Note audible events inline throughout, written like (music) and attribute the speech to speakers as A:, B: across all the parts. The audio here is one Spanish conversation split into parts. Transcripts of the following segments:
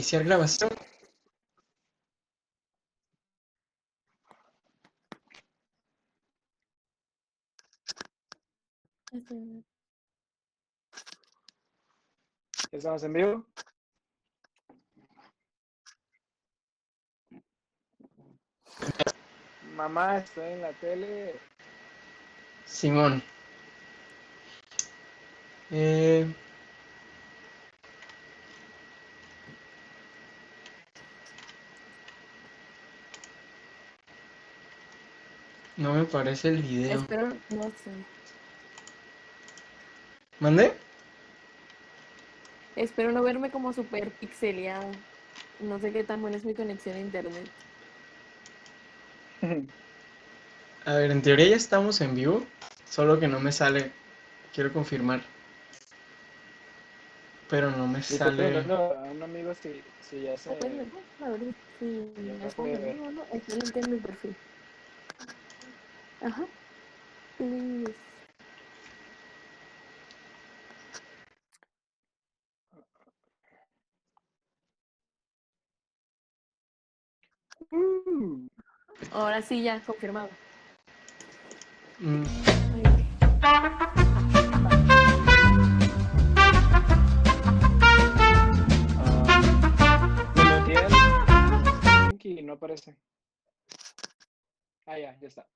A: Iniciar grabación.
B: ¿Estamos en vivo? Mamá, estoy en la tele.
A: Simón. Eh, no me parece el video.
C: Espero, no sé.
A: ¿Mandé?
C: Espero no verme como súper pixeleado. No sé qué tan buena es mi conexión a internet. (laughs)
A: A ver, en teoría ya estamos en vivo, solo que no me sale. Quiero confirmar. Pero no me sale.
B: a un amigo si, si ya se...
C: Apenas, ¿no? A ver si
B: Ya
C: me
B: no
C: en
B: ver.
C: vivo, ¿no? Entiendo mi perfil. Ajá. Please.
B: Uh,
C: Ahora sí, ya, confirmado.
A: Mm,
B: y no aparece. Ah, ya, ya está.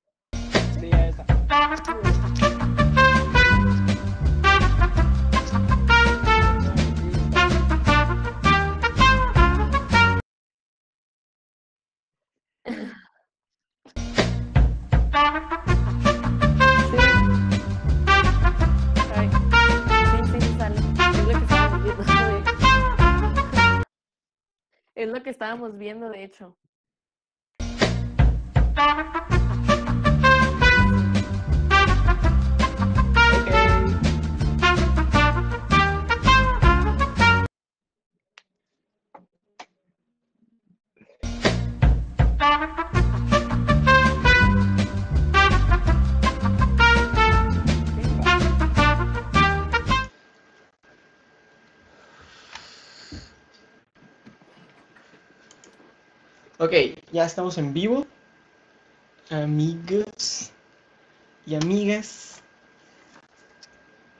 C: Es lo que estábamos viendo, de hecho.
A: Ya estamos en vivo. Amigos y amigas.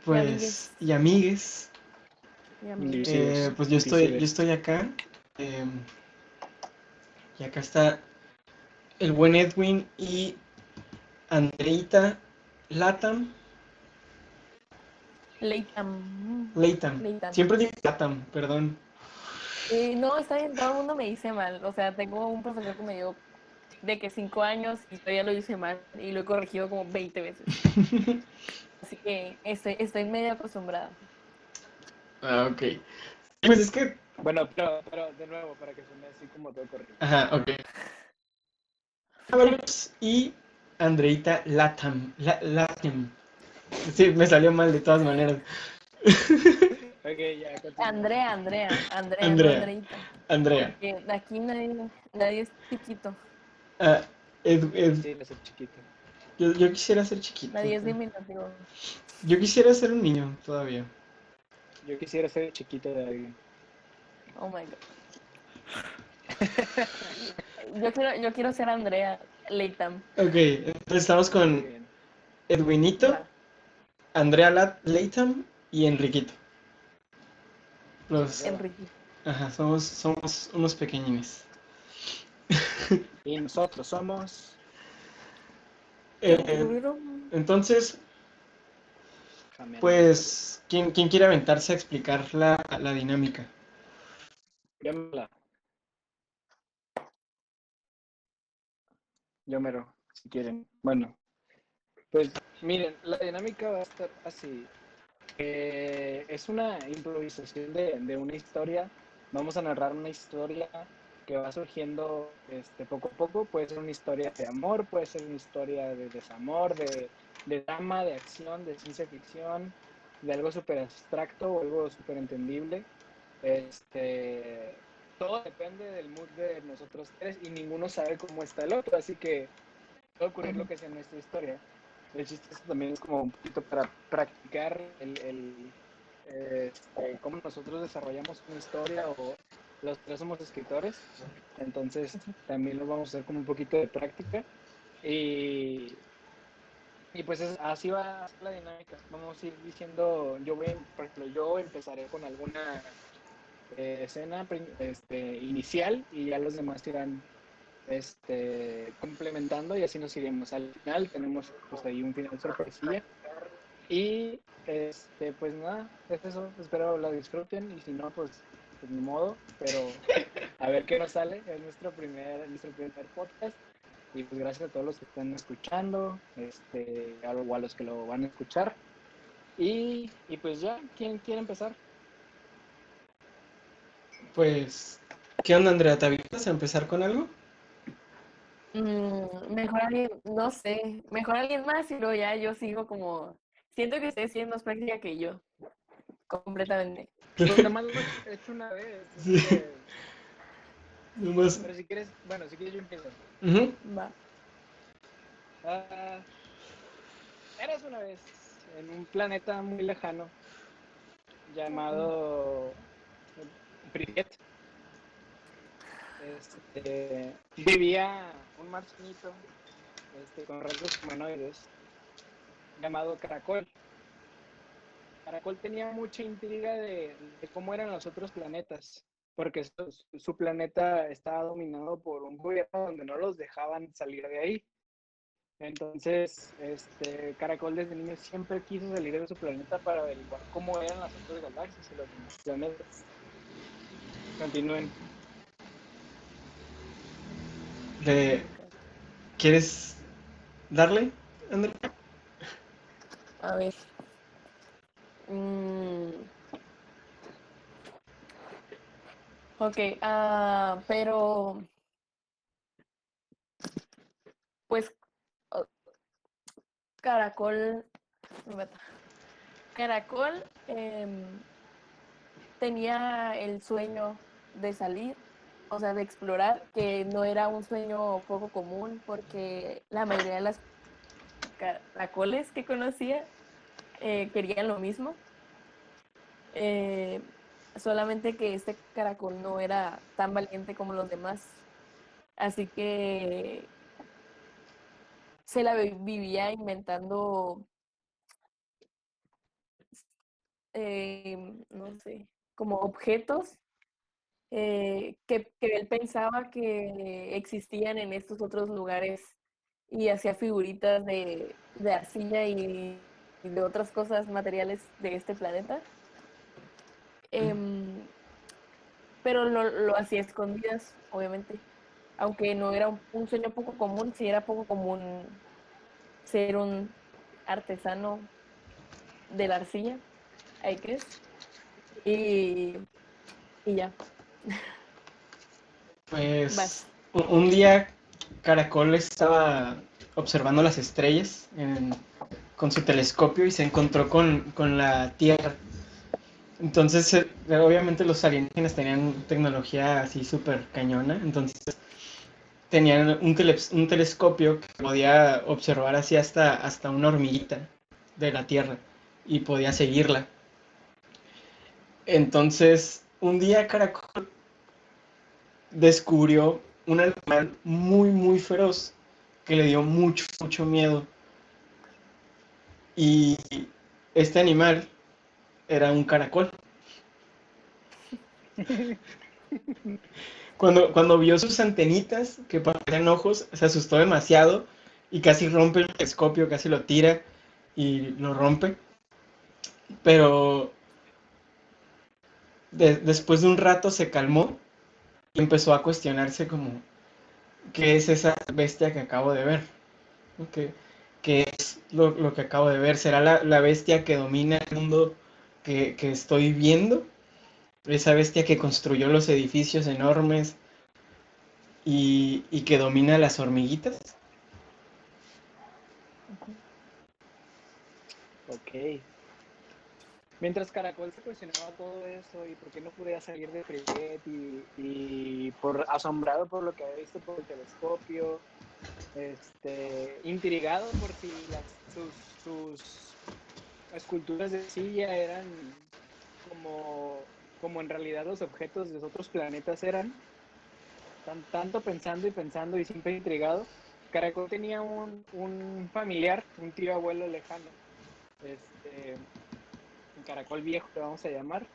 A: Pues,
C: amigues.
A: y amigues. Eh, pues yo estoy, yo estoy acá. em, y acá está el buen Edwin y Andreita Latam. Latam.
C: Leighton.
A: Siempre digo Latam, perdón.
C: No, está bien, todo el mundo me dice mal. O sea, tengo un profesor que me dio de que cinco años y todavía lo hice mal y lo he corregido como 20 veces. (laughs) Así que estoy, estoy medio acostumbrada.
A: Ah, ok. Pues es que.
B: Bueno, pero, pero de nuevo, para que suene así como todo correcto.
A: Ajá, ok. Y Andreita Latam. La- Latam. Sí, me salió mal de todas maneras. (laughs)
B: Ya.
C: Andrea, Andrea, Andrea,
A: Andrea.
C: no.
A: Andrea.
C: Que de aquí nadie, nadie es chiquito,
A: Ah, Ed- Ed-
B: Sí, de ser chiquito.
A: yo, yo quisiera ser chiquito.
C: nadie es diminutivo.
A: Yo quisiera ser un niño todavía.
B: Yo quisiera ser chiquito de alguien.
C: Oh my god. Yo quiero, yo quiero ser Andrea Leighton.
A: Ok, entonces estamos con. Edwinito, Andrea Lat Leighton y Enriquito. Los,
C: Enrique.
A: ajá, somos, somos unos pequeñines.
B: Y nosotros somos.
A: Eh, entonces, pues, ¿quién, quién quiere aventarse a explicar la, la dinámica?
B: Yo mero, si quieren. Bueno, pues miren, la dinámica va a estar así. Eh, es una improvisación de, de una historia. Vamos a narrar una historia que va surgiendo este, poco a poco. Puede ser una historia de amor, puede ser una historia de desamor, de, de drama, de acción, de ciencia ficción, de algo súper abstracto o algo súper entendible. Este, todo depende del mood de nosotros tres y ninguno sabe cómo está el otro, así que puede ocurrir lo que sea en nuestra historia. El chiste también es como un poquito para practicar el, el, eh, este, cómo nosotros desarrollamos una historia o, los tres somos escritores, entonces también lo vamos a hacer como un poquito de práctica. Y, y pues es- así va la dinámica. Vamos a ir diciendo, yo voy, por ejemplo, yo empezaré con alguna eh, escena este, inicial y ya los demás irán este, complementando y así nos iremos. Al final tenemos pues ahí un final sorpresilla. Y este, pues nada, es eso. Espero la disfruten y si no, pues, pues ni modo. Pero a ver qué nos sale. Es nuestro primer, nuestro primer podcast. Y pues gracias a todos los que están escuchando, este, o a los que lo van a escuchar. Y, y pues ya, ¿quién quiere empezar?
A: Pues, ¿qué onda, Andrea? ¿Te avientas a empezar con algo?
C: Mm, mejor alguien, no sé, mejor alguien más y luego ya yo sigo como, siento que estoy siendo más práctica que yo, completamente.
B: Nada más lo he (laughs) hecho una vez.
A: Sí.
B: que-
A: Nomás-
B: Pero si quieres, bueno, si quieres yo empiezo.
A: Ujú.
C: Va.
B: Ah, eras una vez en un planeta muy lejano llamado Pripyat. Este, vivía un marcianito este, con rasgos humanoides llamado Caracol. Caracol tenía mucha intriga de, cómo eran los otros planetas, porque su, su planeta estaba dominado por un gobierno donde no los dejaban salir de ahí. Entonces, este, Caracol desde niño siempre quiso salir de su planeta para averiguar cómo eran las otras galaxias y los demás planetas. Continúen.
A: ¿Quieres darle, Andrea?
C: A ver. Mm. Ok, ah, pero pues Caracol. Caracol em, tenía el sueño de salir, o sea, de explorar, que no era un sueño poco común porque la mayoría de las caracoles que conocía eh, querían lo mismo. Eh, solamente que este caracol no era tan valiente como los demás. Así que se la vi- vivía inventando, eh, no sé, como objetos eh, que, que él pensaba que existían en estos otros lugares y hacía figuritas de, de arcilla y, y de otras cosas materiales de este planeta. Em, pero lo, lo hacía escondidas, obviamente. Aunque no era un, un sueño poco común, sí era poco común ser un artesano de la arcilla, I guess. Y, y ya,
A: Pues
C: Vas.
A: un, día Caracol estaba observando las estrellas en- con su telescopio y se encontró con, con la Tierra. Entonces, eh, obviamente los alienígenas tenían tecnología así súper cañona, entonces tenían un, tele- un telescopio que podía observar así hasta, hasta una hormiguita de la Tierra y podía seguirla. Entonces, un día Caracol descubrió un animal muy, muy feroz que le dio mucho, mucho miedo. Y este animal era un caracol. (laughs) Cuando, cuando vio sus antenitas que parecían ojos, se asustó demasiado y casi rompe el telescopio, casi lo tira y lo rompe. Pero de- después de un rato se calmó y empezó a cuestionarse como, ¿qué es esa bestia que acabo de ver? ¿Qué, qué es lo, lo que acabo de ver? ¿Será la, la bestia que domina el mundo que, que estoy viendo? Esa bestia que construyó los edificios enormes y, y que domina las hormiguitas.
B: Ok. Mientras Caracol se cuestionaba todo eso y por qué no podía salir de Privet y, por asombrado por lo que había visto por el telescopio, este, intrigado por si las, sus, sus esculturas de silla eran como, como en realidad los objetos de otros planetas eran, tan, tanto pensando y pensando y siempre intrigado, Caracol tenía un, un familiar, un tío abuelo lejano, este, caracol viejo, le vamos a llamar,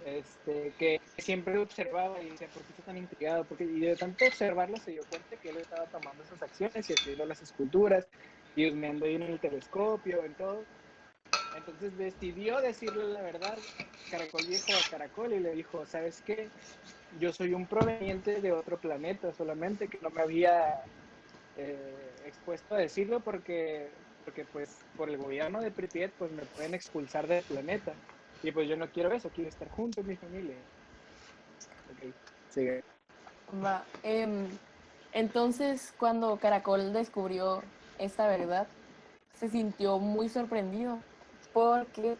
B: este, que siempre observaba y decía, ¿por qué está tan intrigado? Porque, y de tanto observarlo se dio cuenta que él estaba tomando esas acciones y haciendo las esculturas y husmeando ahí en el telescopio, en todo. Entonces decidió decirle la verdad, Caracol Viejo a Caracol, y le dijo, ¿sabes qué? Yo soy un proveniente de otro planeta, solamente que no me había eh, expuesto a decirlo porque, porque pues por el gobierno de Pripyat pues me pueden expulsar del planeta. Y pues yo no quiero eso, quiero estar junto con mi familia. Ok, sigue.
C: Va, em, entonces, cuando Caracol descubrió esta verdad, se sintió muy sorprendido porque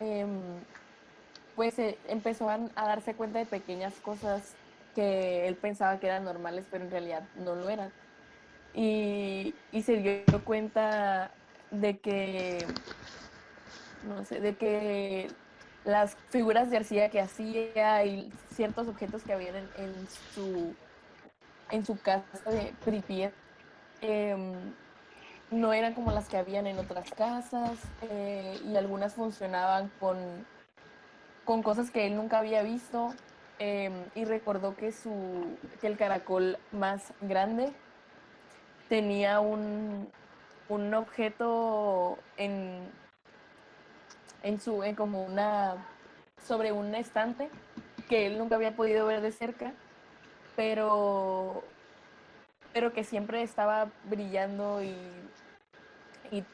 C: em, pues eh, empezó a darse cuenta de pequeñas cosas que él pensaba que eran normales, pero en realidad no lo eran. Y, se dio cuenta de que, no sé, de que las figuras de arcilla que hacía y ciertos objetos que habían en, en su, en su casa de Pripyat em, no eran como las que habían en otras casas eh, y algunas funcionaban con, con cosas que él nunca había visto em, y recordó que, su, que el caracol más grande tenía un, un objeto en, en su, en como una, sobre un estante que él nunca había podido ver de cerca, pero, pero que siempre estaba brillando y, y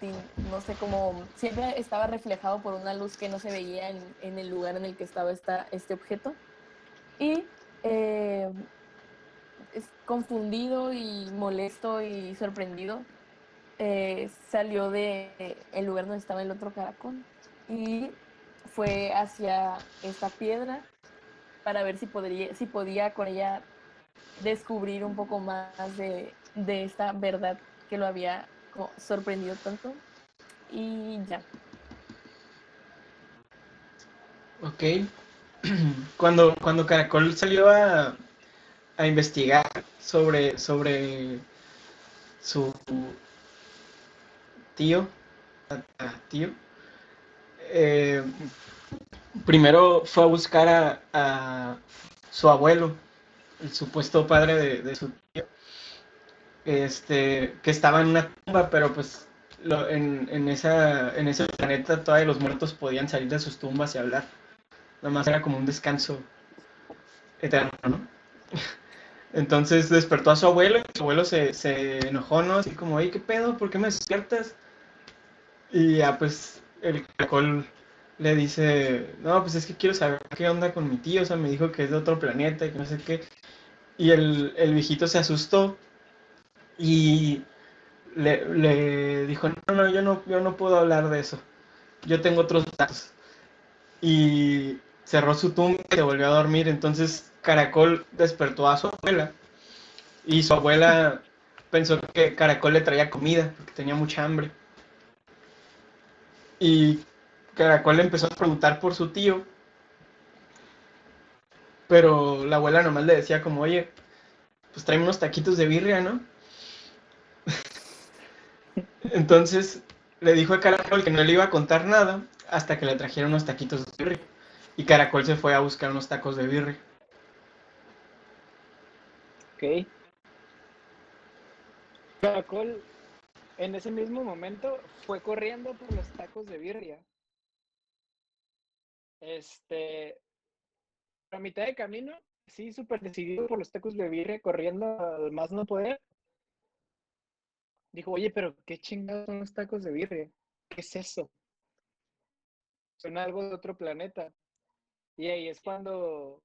C: no sé cómo, siempre estaba reflejado por una luz que no se veía en, en el lugar en el que estaba esta, este objeto. Y eh, confundido y molesto y sorprendido, eh, salió de el lugar donde estaba el otro caracol y fue hacia esta piedra para ver si podría, si podía con ella descubrir un poco más de, de esta verdad que lo había sorprendido tanto. Y ya.
A: Ok. (clears throat) Cuando, cuando Caracol salió a, a investigar sobre, sobre su tío, tío, eh, primero fue a buscar a, su abuelo, el supuesto padre de, de su tío, este, que estaba en una tumba, pero pues lo- en, en esa, en ese planeta todavía los muertos podían salir de sus tumbas y hablar. Nada más era como un descanso eterno, ¿no? (laughs) Entonces despertó a su abuelo y su abuelo se, se enojó, ¿no? Así como, oye, ¿qué pedo? ¿Por qué me despiertas? Y ya pues el caracol le dice, no, pues es que quiero saber qué onda con mi tío, o sea, me dijo que es de otro planeta y que no sé qué. Y el, el viejito se asustó y le, le dijo, no, no, yo no, yo no puedo hablar de eso. Yo tengo otros datos. Y cerró su tumba y se volvió a dormir. Entonces Caracol despertó a su abuela. Y su abuela pensó que Caracol le traía comida porque tenía mucha hambre. Y Caracol le empezó a preguntar por su tío. Pero la abuela nomás le decía como, oye, pues tráeme unos taquitos de birria, ¿no? (laughs) Entonces le dijo a Caracol que no le iba a contar nada hasta que le trajeron unos taquitos de birria. Y Caracol se fue a buscar unos tacos de birria.
B: Ok. Caracol, en ese mismo momento, fue corriendo por los tacos de birria. Este, a mitad de camino, sí, súper decidido por los tacos de birria, corriendo al más no poder. Dijo, oye, pero qué chingados son los tacos de birria. ¿Qué es eso? Son algo de otro planeta. Y ahí es cuando,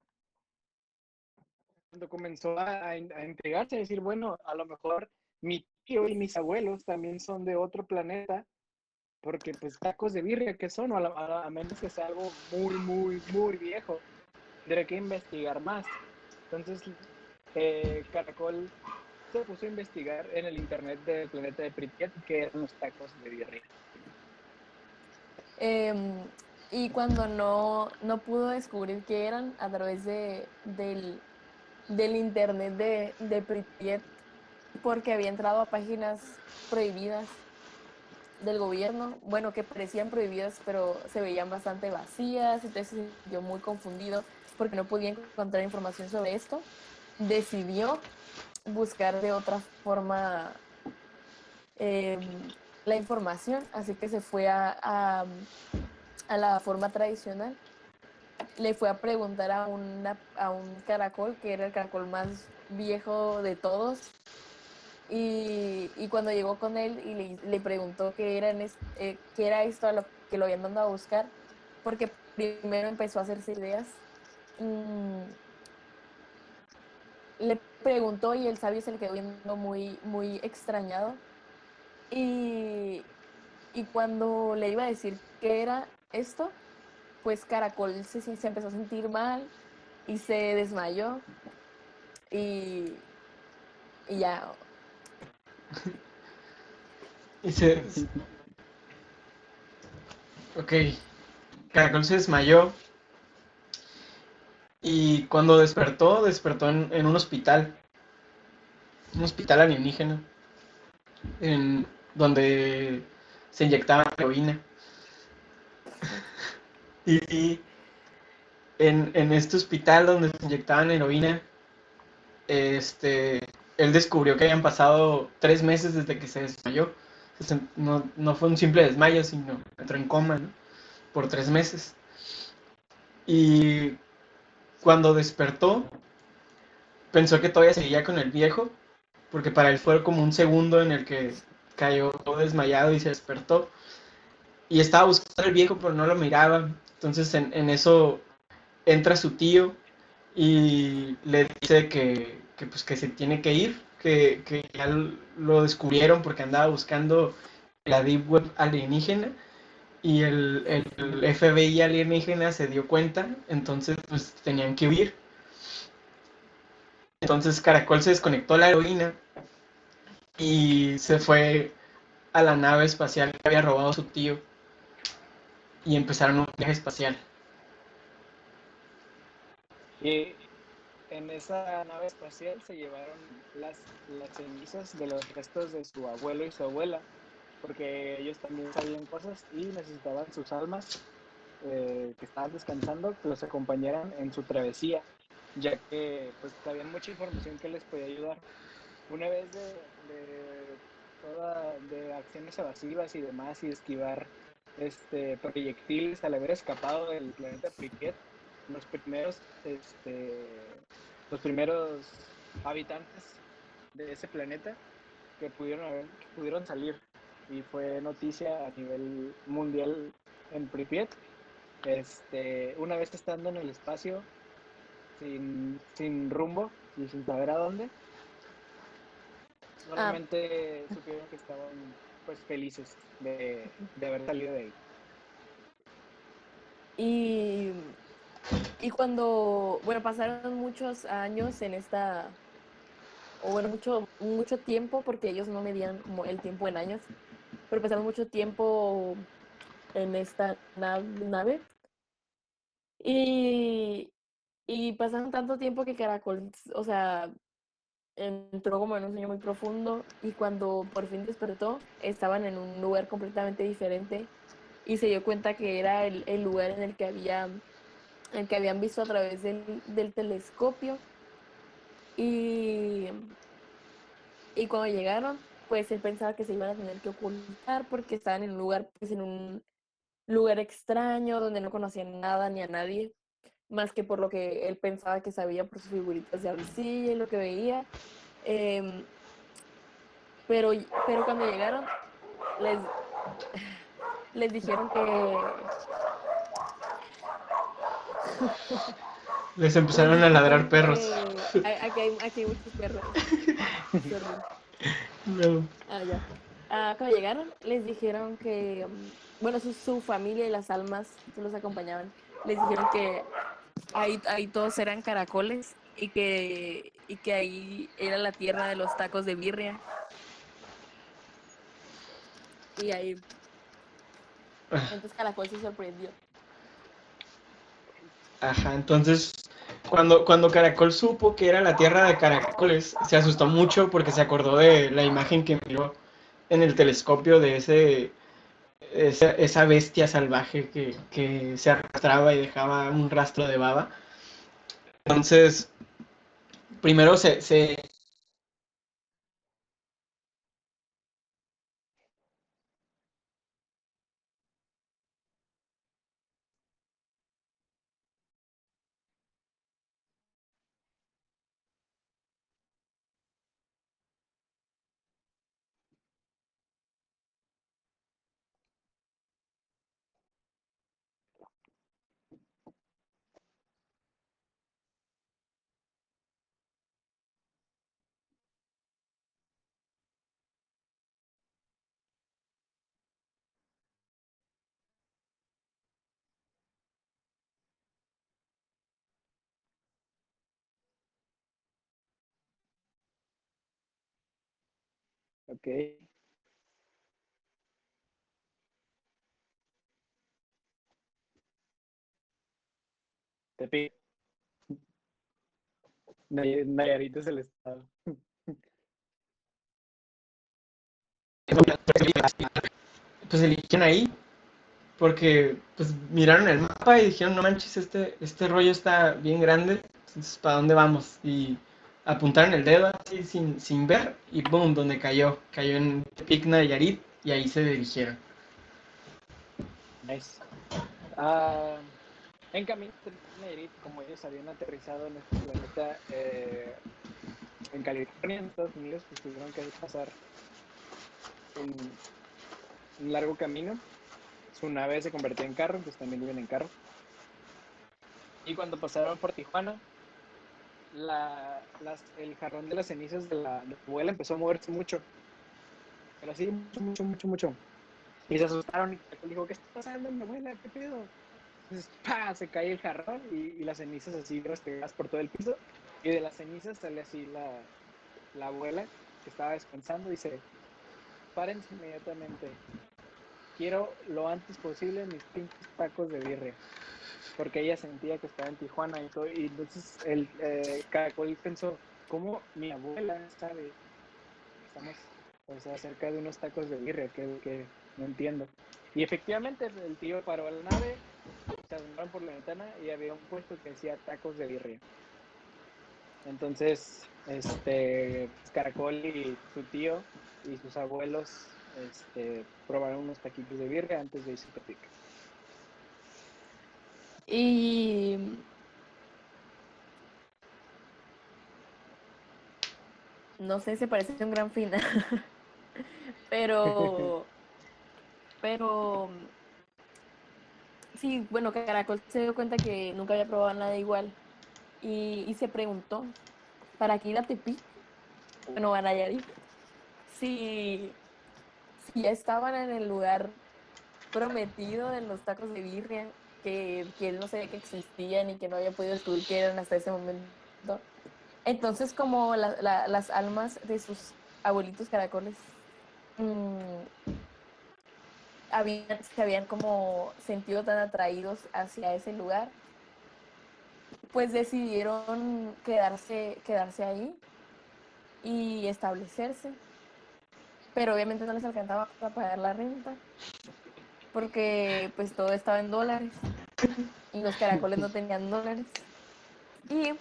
B: cuando comenzó a, a, in- a decir, bueno, a lo mejor mi tío y mis abuelos también son de otro planeta, porque pues tacos de birria, ¿qué son? A, a menos que sea algo muy, muy, muy viejo. Tendré que investigar más. Entonces, eh, Caracol se puso a investigar en el internet del planeta de Pripyat qué eran los tacos de birria.
C: Em, Y cuando no, no pudo descubrir qué eran a través de, del, del internet de, de Pripyat, porque había entrado a páginas prohibidas del gobierno, bueno, que parecían prohibidas, pero se veían bastante vacías, entonces se sintió muy confundido porque no podía encontrar información sobre esto. Decidió buscar de otra forma em, la información, así que se fue a, a, la forma tradicional. Le fue a preguntar a, a un caracol, que era el caracol más viejo de todos, y, y, cuando llegó con él y le, le preguntó qué era, eh, qué era esto a lo que lo habían mandado a buscar, porque primero empezó a hacerse ideas. Mmm, le preguntó y el sabio se le quedó viendo muy, muy extrañado. Y, y cuando le iba a decir qué era esto, pues Caracol se, se empezó a sentir mal y se desmayó. Y, y ya, (laughs)
A: y se... Ok. Caracol se desmayó. Y cuando despertó, despertó en, en un hospital. Un hospital alienígena. En, donde se inyectaba heroína. Y, en, en, este hospital donde se inyectaban heroína, este, él descubrió que habían pasado tres meses desde que se desmayó. No, no fue un simple desmayo, sino entró en coma por tres meses. Y cuando despertó, pensó que todavía seguía con el viejo, porque para él fue como un segundo en el que cayó todo desmayado y se despertó. Y estaba buscando al viejo, pero no lo miraba. Entonces en, eso entra su tío y le dice que, que, pues, que se tiene que ir, que, que, ya lo descubrieron porque andaba buscando la Deep Web alienígena y el, el, FBI alienígena se dio cuenta, entonces pues tenían que huir. Entonces Caracol se desconectó la heroína y se fue a la nave espacial que había robado su tío y empezaron un viaje espacial.
B: Y en esa nave espacial se llevaron las, las cenizas de los restos de su abuelo y su abuela, porque ellos también sabían cosas y necesitaban sus almas eh, que estaban descansando que los acompañaran en su travesía, ya que pues había mucha información que les podía ayudar. Una vez de, de, toda, de acciones evasivas y demás y esquivar este, proyectiles al haber escapado del planeta Pripyat, los primeros este, los primeros habitantes de ese planeta que pudieron, haber, que pudieron salir y fue noticia a nivel mundial en Pripyat. Este, una vez estando en el espacio sin, sin rumbo y sin saber a dónde, solamente ah. supieron que estaban pues felices de, de haber salido de ahí.
C: Y y cuando, bueno, pasaron muchos años en esta, o bueno, mucho, mucho tiempo, porque ellos no medían como el tiempo en años, pero pasaron mucho tiempo en esta nave. Y, y pasaron tanto tiempo que Caracol, o sea, entró como en un sueño muy profundo y cuando por fin despertó, estaban en un lugar completamente diferente y se dio cuenta que era el, el lugar en el que había el que habían visto a través del, del telescopio. Y, y cuando llegaron, pues él pensaba que se iban a tener que ocultar porque estaban en un lugar, pues en un lugar extraño donde no conocían nada ni a nadie, más que por lo que él pensaba que sabía por sus figuritas de arcilla y lo que veía. Eh, pero, pero cuando llegaron, les, les dijeron que, (laughs)
A: Les empezaron a ladrar perros.
C: Eh, aquí, hay, aquí hay muchos perros. (laughs)
A: no.
C: Ah, ya. Ah, cuando llegaron, les dijeron que, mm, bueno, su, su, familia y las almas que los acompañaban, les dijeron que ahí, ahí todos eran caracoles y que, y que ahí era la tierra de los tacos de birria. Y ahí. Entonces Caracol se sorprendió.
A: Ajá, entonces cuando, cuando Caracol supo que era la tierra de caracoles, se asustó mucho porque se acordó de la imagen que miró en el telescopio de ese, esa, esa bestia salvaje que, que se arrastraba y dejaba un rastro de baba. Entonces, primero se, se
B: Ok. Te pido. Nay- Nayarit es el estado.
A: pues eligieron ahí porque pues miraron el mapa y dijeron no manches este este rollo está bien grande entonces para dónde vamos y apuntaron el dedo así sin, sin ver y boom donde cayó cayó en Tepic Nayarit y ahí se dirigieron
B: Nice. Ah, en camino a Nayarit, como ellos habían aterrizado en este planeta eh, en California, en Estados Unidos, pues tuvieron que pasar un, un largo camino. Su nave se convirtió en carro, pues también viven en carro. Y cuando pasaron por Tijuana, la, el jarrón de las cenizas de la, de la abuela empezó a moverse mucho. Pero así, mucho, mucho, mucho, mucho. Y se asustaron y Caracol dijo, ¿qué está pasando, mi abuela? ¿Qué pedo? Entonces, (laughs) ¡pa! Se cae el jarrón y, y las cenizas así restregadas por todo el piso. Y de las cenizas sale así la, la abuela que estaba descansando y dice, párense inmediatamente. Quiero lo antes posible mis pinches tacos de birria. Porque ella sentía que estaba en Tijuana y todo. Y entonces el eh, Caracol pensó, ¿cómo mi abuela sabe estamos o sea, cerca de unos tacos de birria? Que, no entiendo. Y efectivamente el tío paró la nave, se asomaron por la ventana y había un puesto que decía tacos de birria. Entonces, este, Caracol y su tío y sus abuelos este, probaron unos taquitos de birria antes de irse a Tepic.
C: Y no sé, se parece un gran final. (laughs) pero, pero sí, bueno, Caracol se dio cuenta que nunca había probado nada igual y, y se preguntó, ¿para qué ir a Tepic? Bueno, a Nayarit. Si, si ya estaban en el lugar prometido de los tacos de birria, que, él no sabía que existían y que no había podido descubrir que eran hasta ese momento. Entonces, como la- las almas de sus abuelitos caracoles mm, habían, se habían como sentido tan atraídos hacia ese lugar, pues decidieron quedarse, quedarse ahí y establecerse. Pero obviamente no les alcanzaba para pagar la renta, porque pues todo estaba en dólares y los caracoles no tenían dólares. Y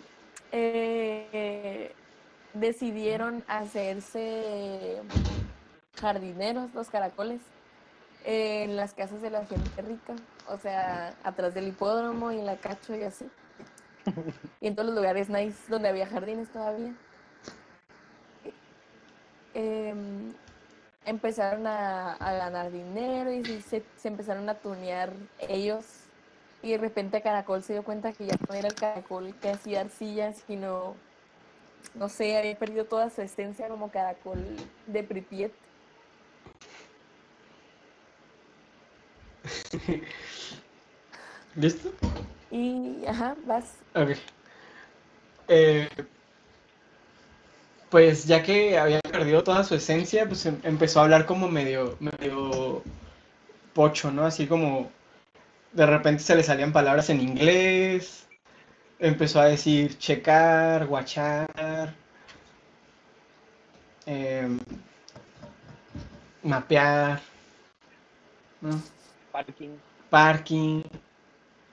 C: eh, decidieron hacerse jardineros los caracoles en las casas de la gente rica, o sea, atrás del hipódromo y en la cacho y así. Y en todos los lugares nice donde había jardines todavía. Em, empezaron a, a ganar dinero y se- se, empezaron a tunear ellos. Y de repente Caracol se dio cuenta que ya no era el caracol que hacía arcillas, sino, no sé, había perdido toda su esencia como caracol de Pripyat. (laughs)
A: ¿listo?
C: Y, ajá, vas.
A: Ok. Eh, pues ya que había perdido toda su esencia, pues em- empezó a hablar como medio, medio pocho, ¿no? Así como de repente se le salían palabras en inglés empezó a decir checar, guachar, em, mapear,
B: Parking.
A: Parking.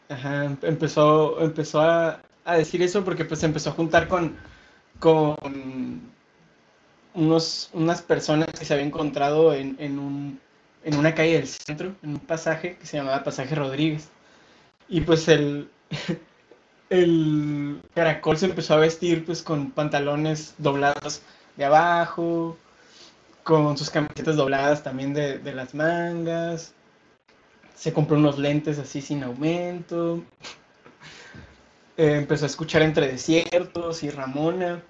A: Ajá, em, empezó, empezó a, decir eso porque pues empezó a juntar con, con unos, unas personas que se había encontrado en, en, un, en una calle del centro, en un pasaje que se llamaba Pasaje Rodríguez. Y pues el, (laughs) el caracol se empezó a vestir pues con pantalones doblados de abajo, con sus camisetas dobladas también de, las mangas. Se compró unos lentes así sin aumento. Eh, empezó a escuchar Entre Desiertos y Ramona.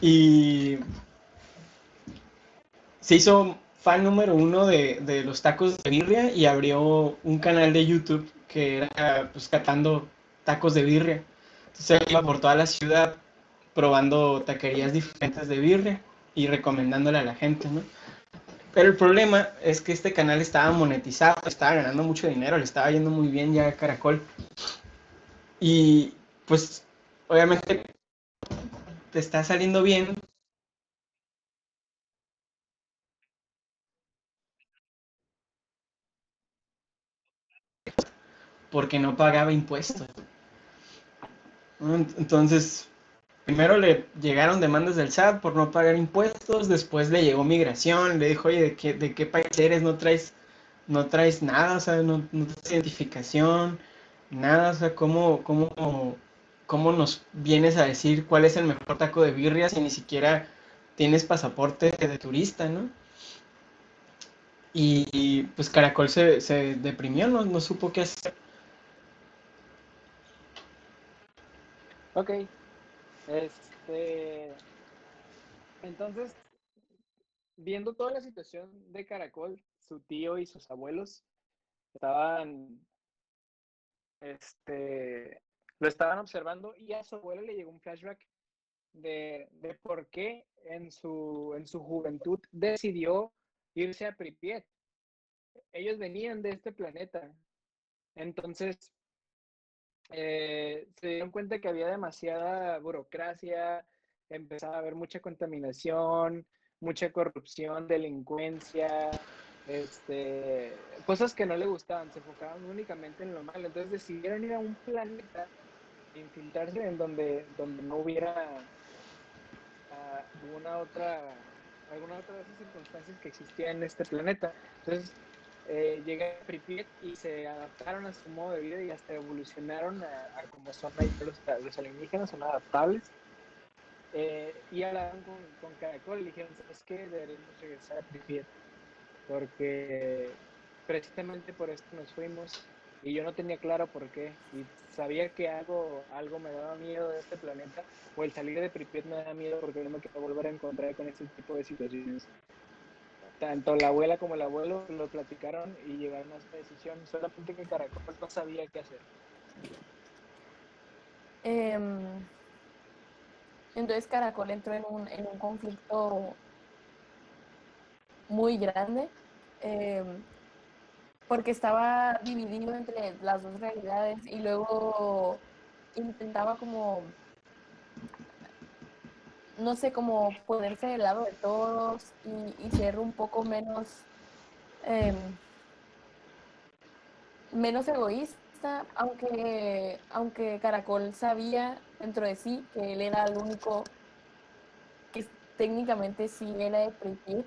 A: Y se hizo fan número uno de, de, los tacos de birria y abrió un canal de YouTube que era pues catando tacos de birria. Entonces iba por toda la ciudad probando taquerías diferentes de birria y recomendándole a la gente, ¿no? Pero el problema es que este canal estaba monetizado, estaba ganando mucho dinero, le estaba yendo muy bien ya a Caracol. Y pues obviamente te está saliendo bien, porque no pagaba impuestos. Entonces, primero le llegaron demandas del SAT por no pagar impuestos, después le llegó migración, le dijo, oye, ¿de qué, de qué país eres? No traes, no traes nada, o sea, no, no traes identificación, nada, o sea, ¿cómo, cómo, ¿cómo nos vienes a decir cuál es el mejor taco de birria si ni siquiera tienes pasaporte de turista, ¿no? Y, pues Caracol se, se deprimió, no, no supo qué hacer.
B: Ok. Este. Entonces, viendo toda la situación de Caracol, su tío y sus abuelos estaban. Este. Lo estaban observando y a su abuelo le llegó un flashback de, de por qué en su, en su juventud decidió irse a Pripyat. Ellos venían de este planeta. Entonces, eh, se dieron cuenta que había demasiada burocracia, empezaba a haber mucha contaminación, mucha corrupción, delincuencia, este, cosas que no le gustaban, se enfocaban únicamente en lo malo. Entonces decidieron ir a un planeta, infiltrarse en donde, donde no hubiera alguna otra alguna otra de esas circunstancias que existían en este planeta. Entonces, eh, llegué a Pripyat y se adaptaron a su modo de vida y hasta evolucionaron a, como son ahí los, los, alienígenas, son adaptables. Eh, y hablaron con, con, Caracol y dijeron, ¿sabes qué? Deberíamos regresar a Pripyat. Porque precisamente por esto nos fuimos y yo no tenía claro por qué. Y sabía que algo, algo me daba miedo de este planeta o el salir de Pripyat me daba miedo porque no me quiero volver a encontrar con este tipo de situaciones tanto la abuela como el abuelo lo platicaron y llegaron a esta decisión, solamente que Caracol no sabía qué hacer.
C: Em, entonces Caracol entró en un, en un conflicto muy grande em, porque estaba dividido entre las dos realidades y luego intentaba como no sé, cómo ponerse del lado de todos y, ser un poco menos, em, menos egoísta, aunque, aunque Caracol sabía dentro de sí que él era el único que técnicamente sí era de Pripyat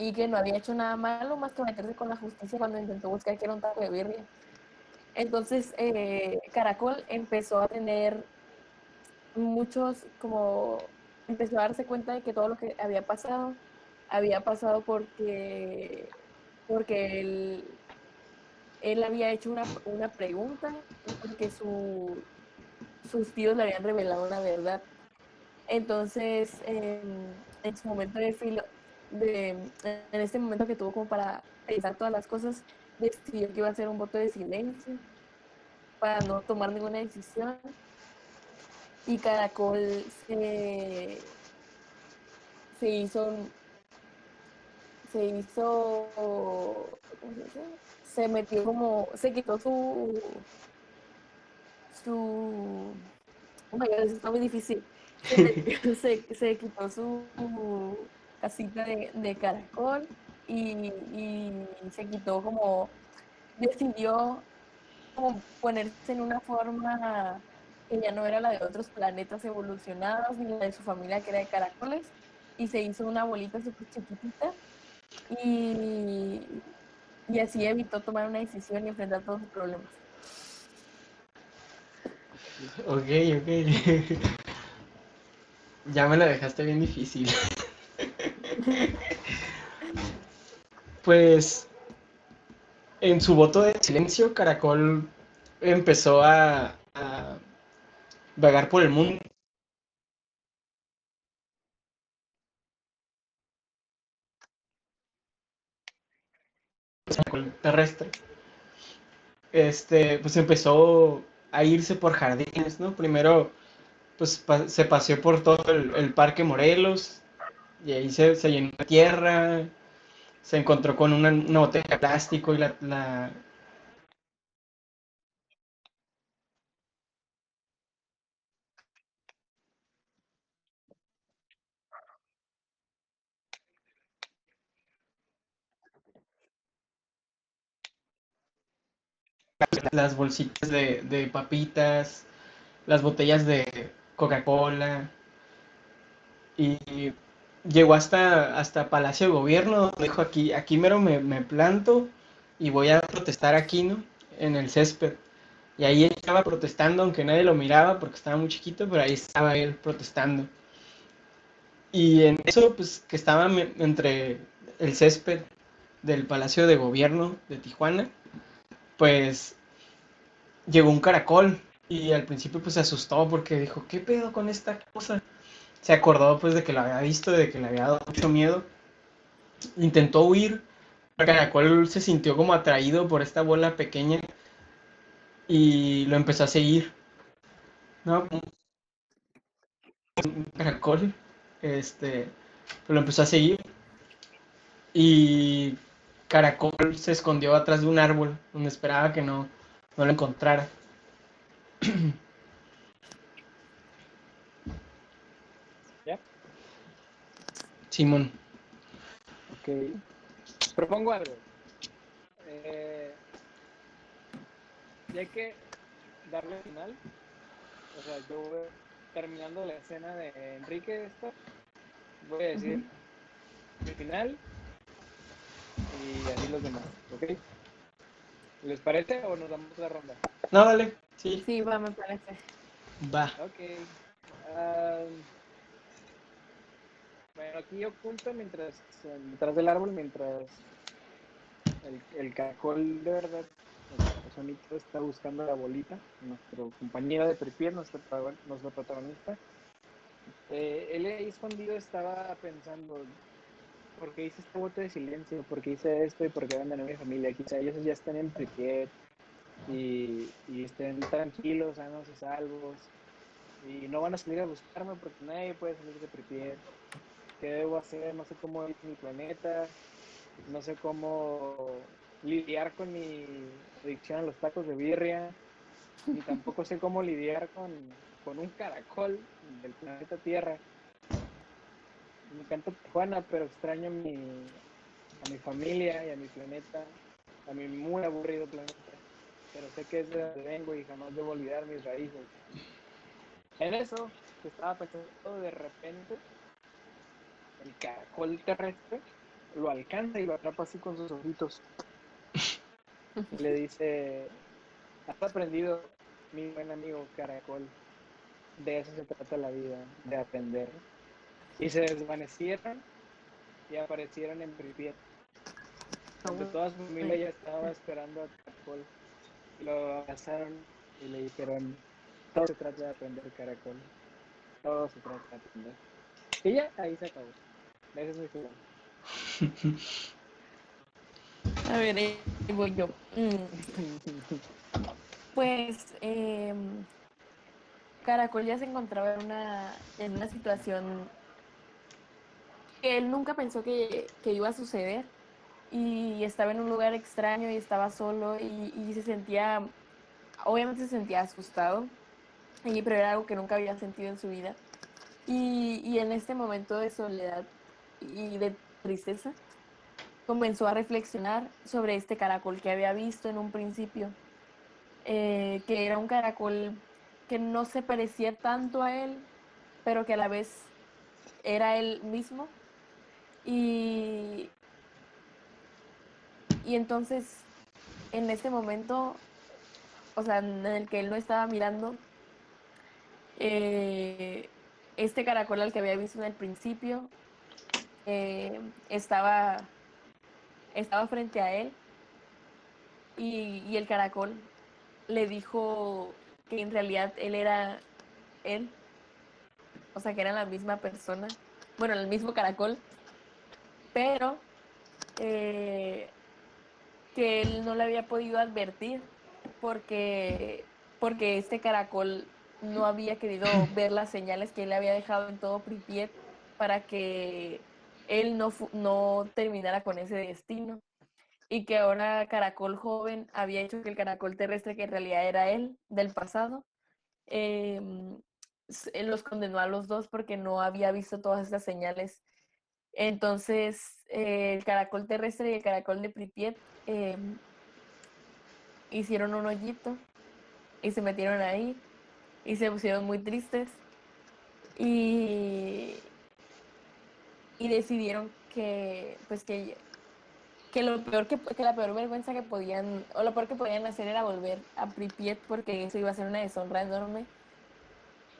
C: y que no había hecho nada malo más que meterse con la justicia cuando intentó buscar que era un taco de birria. Entonces, eh, Caracol empezó a tener muchos como empezó a darse cuenta de que todo lo que había pasado había pasado porque porque él, él había hecho una, una pregunta porque su, sus tíos le habían revelado la verdad. Entonces, en, en su momento de filo, de, en este momento que tuvo como para pensar todas las cosas, decidió que iba a hacer un voto de silencio para no tomar ninguna decisión y Caracol se, se hizo se hizo se metió como se quitó su su... Oh my God, eso está muy difícil. Se, (laughs) se, se quitó su casita de, de caracol y, y se quitó como, decidió como ponerse en una forma que ya no era la de otros planetas evolucionados ni la de su familia que era de caracoles y se hizo una bolita súper chiquitita y, y así evitó tomar una decisión y enfrentar todos sus problemas.
A: Ok, ok. (laughs) ya me la dejaste bien difícil. Pues en su voto de silencio, Caracol empezó a, vagar por el mundo. Terrestre. Este, pues empezó a irse por jardines, ¿no? Primero, pues se paseó por todo el, el Parque Morelos y ahí se, se llenó de tierra, se encontró con una, una botella de plástico y la, la- las bolsitas de, de papitas, las botellas de Coca-Cola y llegó hasta, hasta Palacio de Gobierno, donde dijo aquí, aquí mero me, me planto y voy a protestar aquí, ¿no? En el césped. Y ahí él estaba protestando, aunque nadie lo miraba porque estaba muy chiquito, pero ahí estaba él protestando. Y en eso, pues que estaba entre el césped del Palacio de Gobierno de Tijuana, pues llegó un caracol y al principio pues se asustó porque dijo, ¿qué pedo con esta cosa? Se acordó pues de que lo había visto, de que le había dado mucho miedo. Intentó huir, caracol se sintió como atraído por esta bola pequeña y lo empezó a seguir. ¿No? Caracol, este, lo empezó a seguir y Caracol se escondió atrás de un árbol donde esperaba que no, no lo encontrara. (clears throat)
B: ¿Ya?
A: Simón.
B: Ok. Propongo algo. Eh, y hay que darle final. O sea, yo voy- terminando la escena de Enrique esta, voy a decir mi final y así los demás, ¿ok? ¿Les parece o nos damos la ronda?
A: No, dale. Sí,
C: Sí, va, me parece.
A: va.
B: Ok. am, bueno, aquí oculto mientras, detrás del árbol, mientras el, el caracol de verdad, el personito está buscando la bolita, nuestro compañero de Prepier, nuestro, nuestro protagonista. Eh, él ahí escondido estaba pensando, ¿por qué hice este voto de silencio? ¿Por qué hice esto? ¿Y por qué abandoné a mi familia? Quizá ellos ya estén en Prepier y, y estén tranquilos, sanos y salvos y no van a salir a buscarme porque nadie puede salir de Pripyat. ¿Qué debo hacer? No sé cómo ir mi planeta, no sé cómo lidiar con mi adicción a los tacos de birria, ni (laughs) tampoco sé cómo lidiar con, con un caracol del planeta Tierra. Me encanta Tijuana, pero extraño a mi, a mi familia y a mi planeta, a mi muy aburrido planeta. Pero sé que es de donde vengo y jamás debo olvidar mis raíces. En eso, que estaba pensando de repente, el caracol terrestre lo alcanza y lo atrapa así con sus ojitos. Y (laughs) le dice, has aprendido, mi buen amigo caracol, de eso se trata la vida, de aprender. Y se desvanecieron y aparecieron en Pripyat, donde toda su familia ya estaba esperando a caracol. Lo abrazaron y le dijeron, todo se trata de aprender caracol. Todo se trata de aprender. Y ya, ahí se acabó. Ese es mi final. (laughs)
C: A ver, ahí voy yo. Mm, Pues em, Caracol ya se encontraba en una, en una situación que él nunca pensó que, que iba a suceder y estaba en un lugar extraño y estaba solo y, se sentía obviamente se sentía asustado, pero era algo que nunca había sentido en su vida. Y, y en este momento de soledad y de tristeza, comenzó a reflexionar sobre este caracol que había visto en un principio, eh, que era un caracol que no se parecía tanto a él, pero que a la vez era él mismo. Y, y entonces, en este momento, o sea, en el que él no estaba mirando, eh, este caracol al que había visto en el principio eh, estaba, estaba frente a él y, y el caracol le dijo que en realidad él era él, o sea, que era la misma persona, bueno, el mismo caracol, pero eh, que él no le había podido advertir porque, porque este caracol no había querido ver las señales que él había dejado en todo Pripyat para que él no, no terminara con ese destino y que ahora Caracol joven había hecho que el caracol terrestre, que en realidad era él del pasado, em, los condenó a los dos porque no había visto todas estas señales. Entonces, eh, el caracol terrestre y el caracol de Pripyat em, hicieron un hoyito y se metieron ahí y se pusieron muy tristes y, y decidieron que pues que que lo peor que, que, la peor vergüenza que podían, o lo peor que podían hacer era volver a Pripyat porque eso iba a ser una deshonra enorme.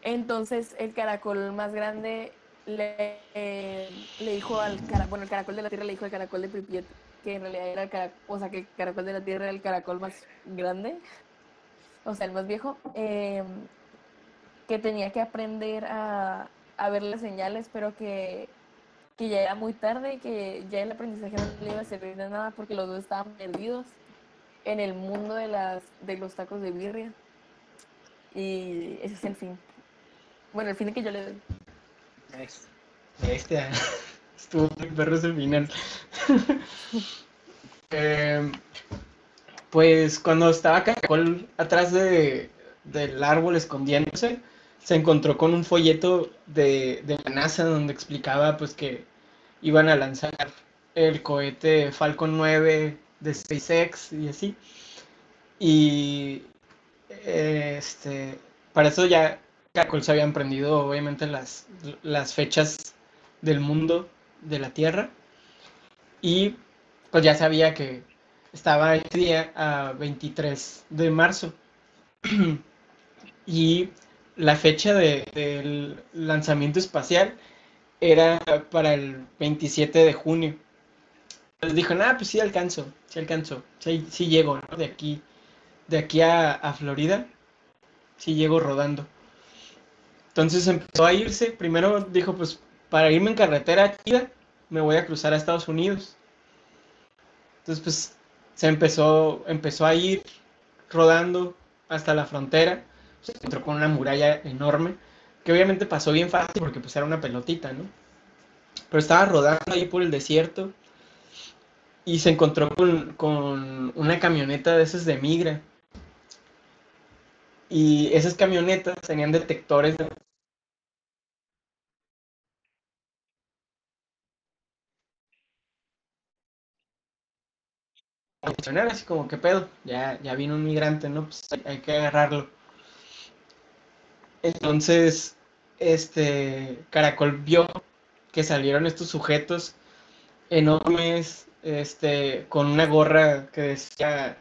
C: Entonces el caracol más grande le, le dijo al caracol, bueno, el caracol de la tierra le dijo al caracol de Pripyat que en realidad era el caracol, o sea, que el caracol de la tierra era el caracol más grande, o sea, el más viejo, eh, que tenía que aprender a, a ver las señales, pero que que ya era muy tarde y que ya el aprendizaje no le iba a servir de nada porque los dos estaban perdidos en el mundo de, las, de los tacos de birria. Y ese es el fin. Bueno, el fin que yo le doy.
A: Nice. (laughs) Estuvo muy perro ese final. (laughs) eh, pues cuando estaba Caracol atrás de, del árbol escondiéndose, se encontró con un folleto de, de, la NASA donde explicaba pues que iban a lanzar el cohete Falcon 9 de SpaceX y así. Y este, para eso ya Caracol se habían prendido obviamente las, las fechas del mundo de la Tierra. Y pues ya sabía que estaba el día a 23 de marzo. (clears throat) y la fecha de, del lanzamiento espacial era para el 27 de junio. Entonces dijo, nada, pues sí alcanzo, sí alcanzo, sí, sí llego, ¿no? De aquí, de aquí a, a, Florida, sí llego rodando. Entonces empezó a irse, primero dijo, pues para irme en carretera chida, me voy a cruzar a Estados Unidos. Entonces pues se empezó, empezó a ir rodando hasta la frontera, se encontró con una muralla enorme que obviamente pasó bien fácil porque pues era una pelotita, ¿no? Pero estaba rodando ahí por el desierto y se encontró con, con una camioneta de esas de migra. Y esas camionetas tenían detectores de así como que pedo, ya, ya vino un migrante, ¿no? Pues hay que agarrarlo. Entonces, este Caracol vio que salieron estos sujetos enormes, este, con una gorra que decía,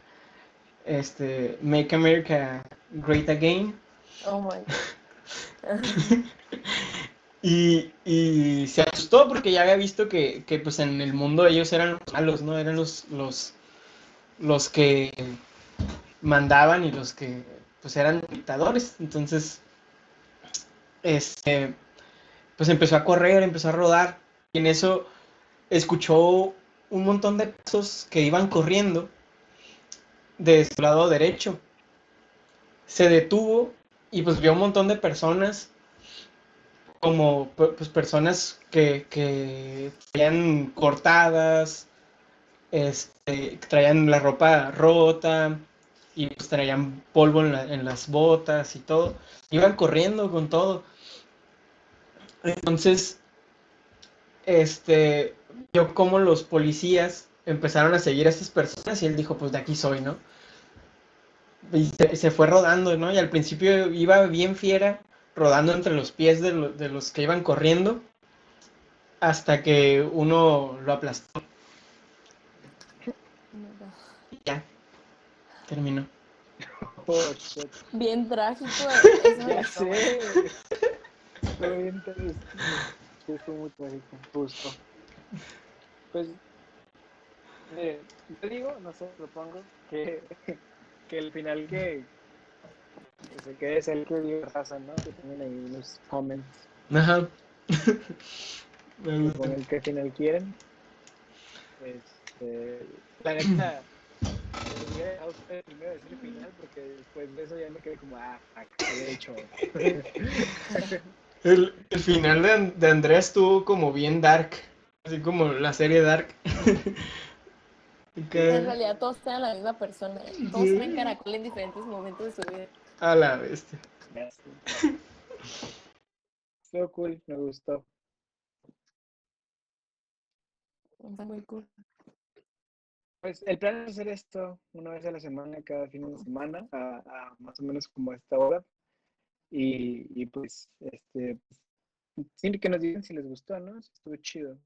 A: este, Make America Great Again.
C: Oh my. (laughs)
A: y, y, se asustó porque ya había visto que, que, pues en el mundo ellos eran los malos, ¿no? Eran los, los, los que mandaban y los que pues eran dictadores. Entonces, este, pues empezó a correr, empezó a rodar, y en eso escuchó un montón de pasos que iban corriendo de su lado derecho. Se detuvo y pues vio un montón de personas, como pues personas que, que traían cortadas, este, traían la ropa rota, y pues traían polvo en, la- en las botas y todo. Iban corriendo con todo. Entonces, este, vio como los policías empezaron a seguir a estas personas y él dijo, pues de aquí soy, ¿no? Y se, se fue rodando, ¿no? Y al principio iba bien fiera, rodando entre los pies de, lo- de los que iban corriendo, hasta que uno lo aplastó. Y ya, terminó.
B: Oh, shit.
C: Bien trágico. (laughs) eso
B: Ya sé. Fue bien triste. Sí, fue muy trágico, justo. Pues, mire, yo digo, no sé, propongo que, que el final que, que se quede es el que dio raza, ¿no? Que tengan ahí unos comments
A: Ajá. Me gusta.
B: con el que final quieren. Este, la neta, primero decir el final porque después de eso ya me quedé como, ah, ¿qué he hecho? (laughs)
A: El, el final de, An- de Andrea estuvo como bien dark, así como la serie Dark. (laughs) Que-
C: En realidad todos eran la misma persona. ¿eh? Todos
A: Sí.
C: eran caracol en diferentes momentos de su vida.
A: A la bestia. (laughs)
B: Estuvo cool, me gustó.
C: Está muy cool.
B: Pues el plan es hacer esto una vez a la semana, cada fin de semana, a, a más o menos como a esta hora. Y, y pues, este, sí, que nos digan si les gustó, ¿no? Estuvo chido.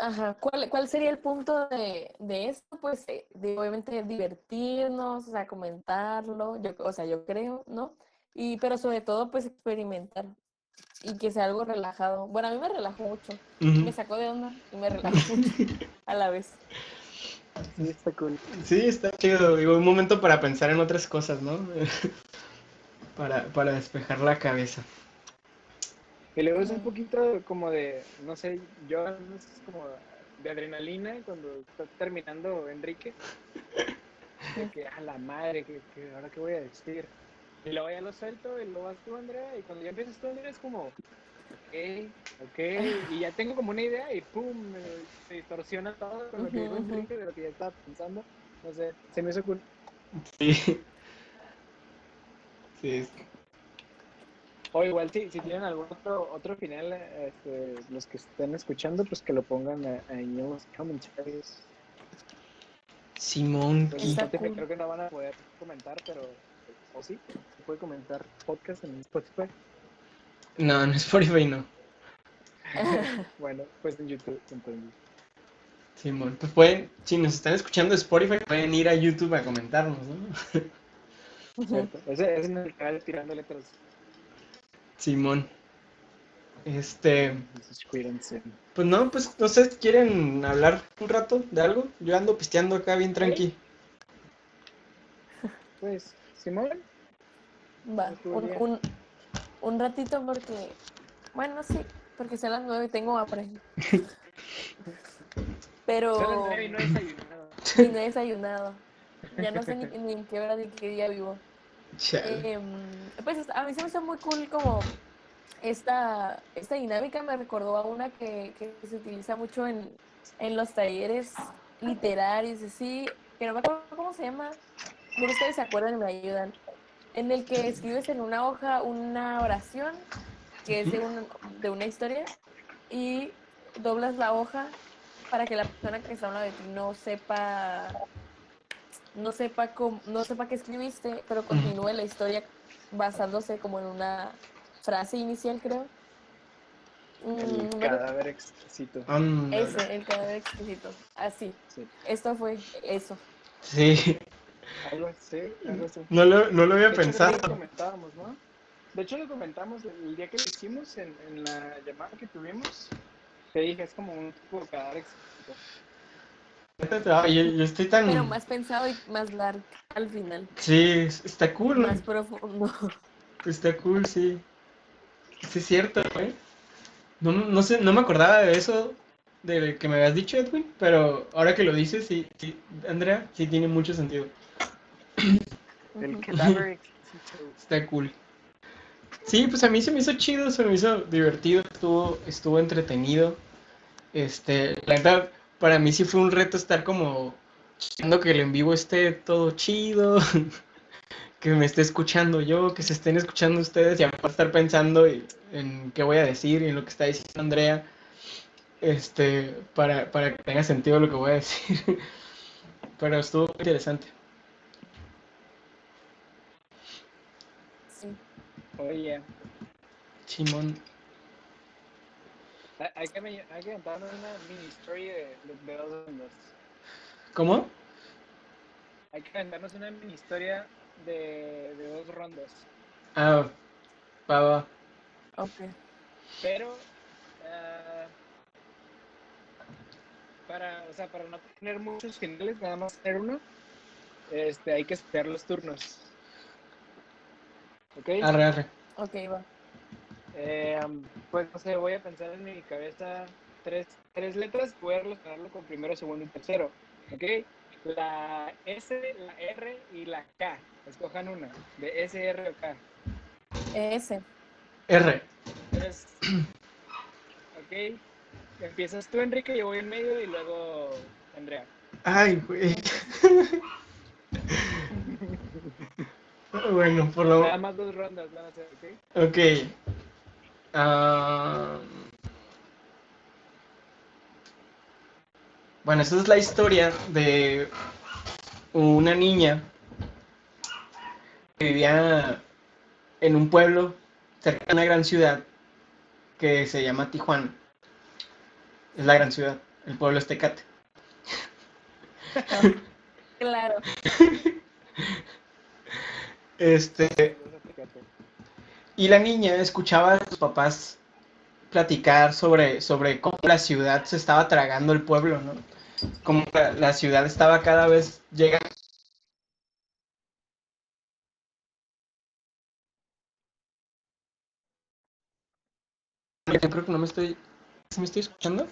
C: Ajá, ¿cuál, cuál sería el punto de, de esto? Pues, eh, de, obviamente, divertirnos, o sea, comentarlo, yo, o sea, yo creo, ¿no? Y, pero sobre todo, pues, experimentar y que sea algo relajado. Bueno, a mí me relajó mucho,
A: Ujú.
C: me sacó de onda y me relajó mucho a la vez. (laughs)
B: Sí, está cool.
A: Sí, está chido. Digo, un momento para pensar en otras cosas, ¿no? (laughs) para, para despejar la cabeza.
B: Y luego es un poquito como de, no sé, yo no sé, es como de adrenalina cuando está terminando Enrique. De que, a la madre, que, que ahora qué voy a decir. Y luego ya lo suelto y luego vas tú, Andrea. Y cuando ya empiezas tú, Andrea, es como, ok, ok. Y ya tengo como una idea y pum, me- se distorsiona todo con lo que dijo. Enrique, de lo que ya estaba pensando. No sé, se me hizo cool.
A: Sí. Sí.
B: O igual si, si tienen algún otro, otro final, este, los que estén escuchando, pues que lo pongan ahí en los comentarios.
A: Simón.
B: Pues Spotify
C: cool.
B: creo que no van a poder comentar, pero o sí, se puede comentar podcast en Spotify.
A: No, en Spotify no. (laughs)
B: Bueno, pues en YouTube entonces.
A: Simón. Pues pueden, si nos están escuchando de Spotify, pueden ir a YouTube a comentarnos, ¿no?
B: Cierto. Ese es en el canal tirando letras.
A: Simón. Este.
B: Cuídense.
A: Pues no, pues no sé, ¿quieren hablar un rato de algo? Yo ando pisteando acá bien tranqui.
B: Pues, Simón,
C: Va, un, un, un ratito porque, bueno, sí, porque son las nueve y tengo hambre. (laughs) Pero
B: son las nueve y no he desayunado.
C: y no he desayunado. Ya no sé ni, ni en qué hora ni qué día vivo. Em, pues a mí se me hizo muy cool como esta, esta dinámica me recordó a una que, que se utiliza mucho en, en los talleres literarios, así, que no me acuerdo cómo se llama, pero ustedes se acuerdan y me ayudan, en el que escribes en una hoja una oración que es de, un- de una historia y doblas la hoja para que la persona que está a un lado de ti no sepa no sepa cómo, no sepa qué escribiste, pero continúe la historia basándose como en una frase inicial, creo.
B: El
C: Mm, no
B: cadáver exquisito.
C: Ese, el cadáver exquisito. Así.
B: Sí.
C: Esto fue eso.
A: Sí,
B: Algo así, algo así.
A: no lo, no lo había
B: De hecho,
A: pensado.
B: comentábamos, ¿no? De hecho, lo comentamos el día que lo hicimos en, en la llamada que tuvimos. Te dije, es como un tipo de cadáver exquisito.
A: Yo, yo estoy tan...
C: Pero más pensado y más largo al final.
A: Sí, está cool, ¿no?
C: Más profundo. (laughs)
A: Está cool, sí. Sí, es cierto, güey. No, no sé, no me acordaba de eso, de que me habías dicho, Edwin, pero ahora que lo dices, sí, sí, Andrea, sí tiene mucho sentido.
B: El
C: Ujú.
B: cadáver exquisito.
A: Está cool. Sí, pues a mí se me hizo chido, se me hizo divertido, estuvo, estuvo entretenido. Este, la verdad, para mí sí fue un reto estar como Esperando que el en vivo esté todo chido, (laughs) que me esté escuchando yo, que se estén escuchando ustedes y aparte estar pensando en qué voy a decir y en lo que está diciendo Andrea, este, para, para que tenga sentido lo que voy a decir. (laughs) Pero estuvo muy interesante.
C: Sí.
B: Oye,
A: Simón.
B: hay- hay que, me- hay que contarnos una mini story de, dos rondas.
A: ¿Cómo?
B: Hay que contarnos una mini historia de, de dos rondas.
A: Ah, va, va.
C: Ok.
B: Pero, ah, para, o sea, para no tener muchos finales, nada más tener uno, este, hay que esperar los turnos. ¿Ok?
A: Arre, arre.
C: Ok, va.
B: Eh, pues no sé, voy a pensar en mi cabeza tres, tres letras, voy a relacionarlo con primero, segundo y tercero. ¿Ok? La S, la R y la K. Escojan una, de S, R o K.
C: Ese.
A: R.
B: Entonces, (clears throat) ok. Empiezas tú, Enrique, yo voy en medio y luego Andrea.
A: Ay, güey. (laughs) bueno, por lo
B: Nada más dos rondas van a ser, ¿ok?
A: Ok. Ah, Bueno, esta es la historia de una niña que vivía en un pueblo cerca de una gran ciudad que se llama Tijuana. Es la gran ciudad. El pueblo es Tecate. (laughs)
C: Claro. (laughs)
A: Este, Y la niña escuchaba a sus papás platicar sobre, sobre cómo la ciudad se estaba tragando el pueblo, ¿no? Como la, la ciudad estaba cada vez llegando. Creo que no me estoy. ¿sí ¿Me estoy escuchando?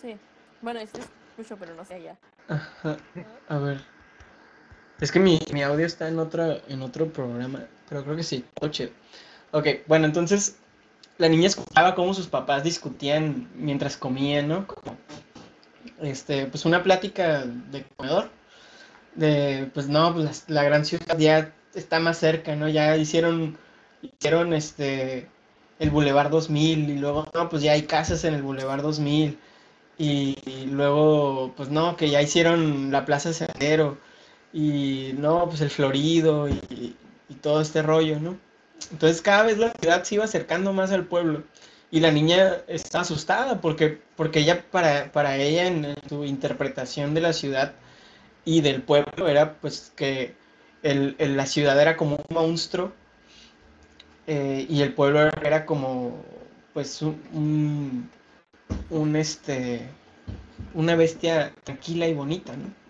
C: Sí. Bueno, este escucho, pero no sé allá.
A: Ajá. A ver. Es que mi, mi audio está en otro, en otro programa, pero creo que sí, chido. Ok, bueno, entonces la niña escuchaba cómo sus papás discutían mientras comían, ¿no? Este, pues una plática de comedor. De, pues no, pues la, la gran ciudad ya está más cerca, ¿no? Ya hicieron, hicieron este, el Boulevard 2000 y luego, no, pues ya hay casas en el Boulevard 2000 y, y luego, pues no, que ya hicieron la Plaza Sendero y no, pues el Florido y, todo este rollo, ¿no? Entonces cada vez la ciudad se iba acercando más al pueblo y la niña está asustada porque, porque ella, para, para ella, en, su interpretación de la ciudad y del pueblo, era pues que el- la ciudad era como un monstruo eh, y el pueblo era como pues un, un, un, este, una bestia tranquila y bonita, ¿no?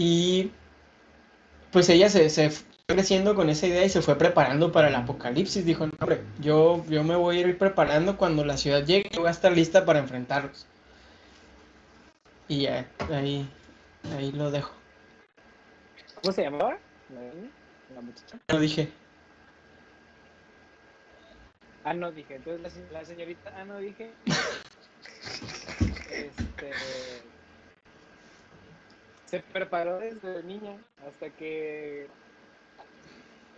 A: Y pues ella se, se fue creciendo con esa idea y se fue preparando para el apocalipsis. Dijo, no, hombre, yo, yo me voy a ir preparando cuando la ciudad llegue, yo voy a estar lista para enfrentarlos. Y ya, ahí, ahí lo dejo.
B: ¿Cómo se llamaba? La muchacha.
A: Lo dije.
B: Ah, no dije. Entonces la, la señorita, ah, no dije. (laughs) Este. Se preparó desde niña hasta que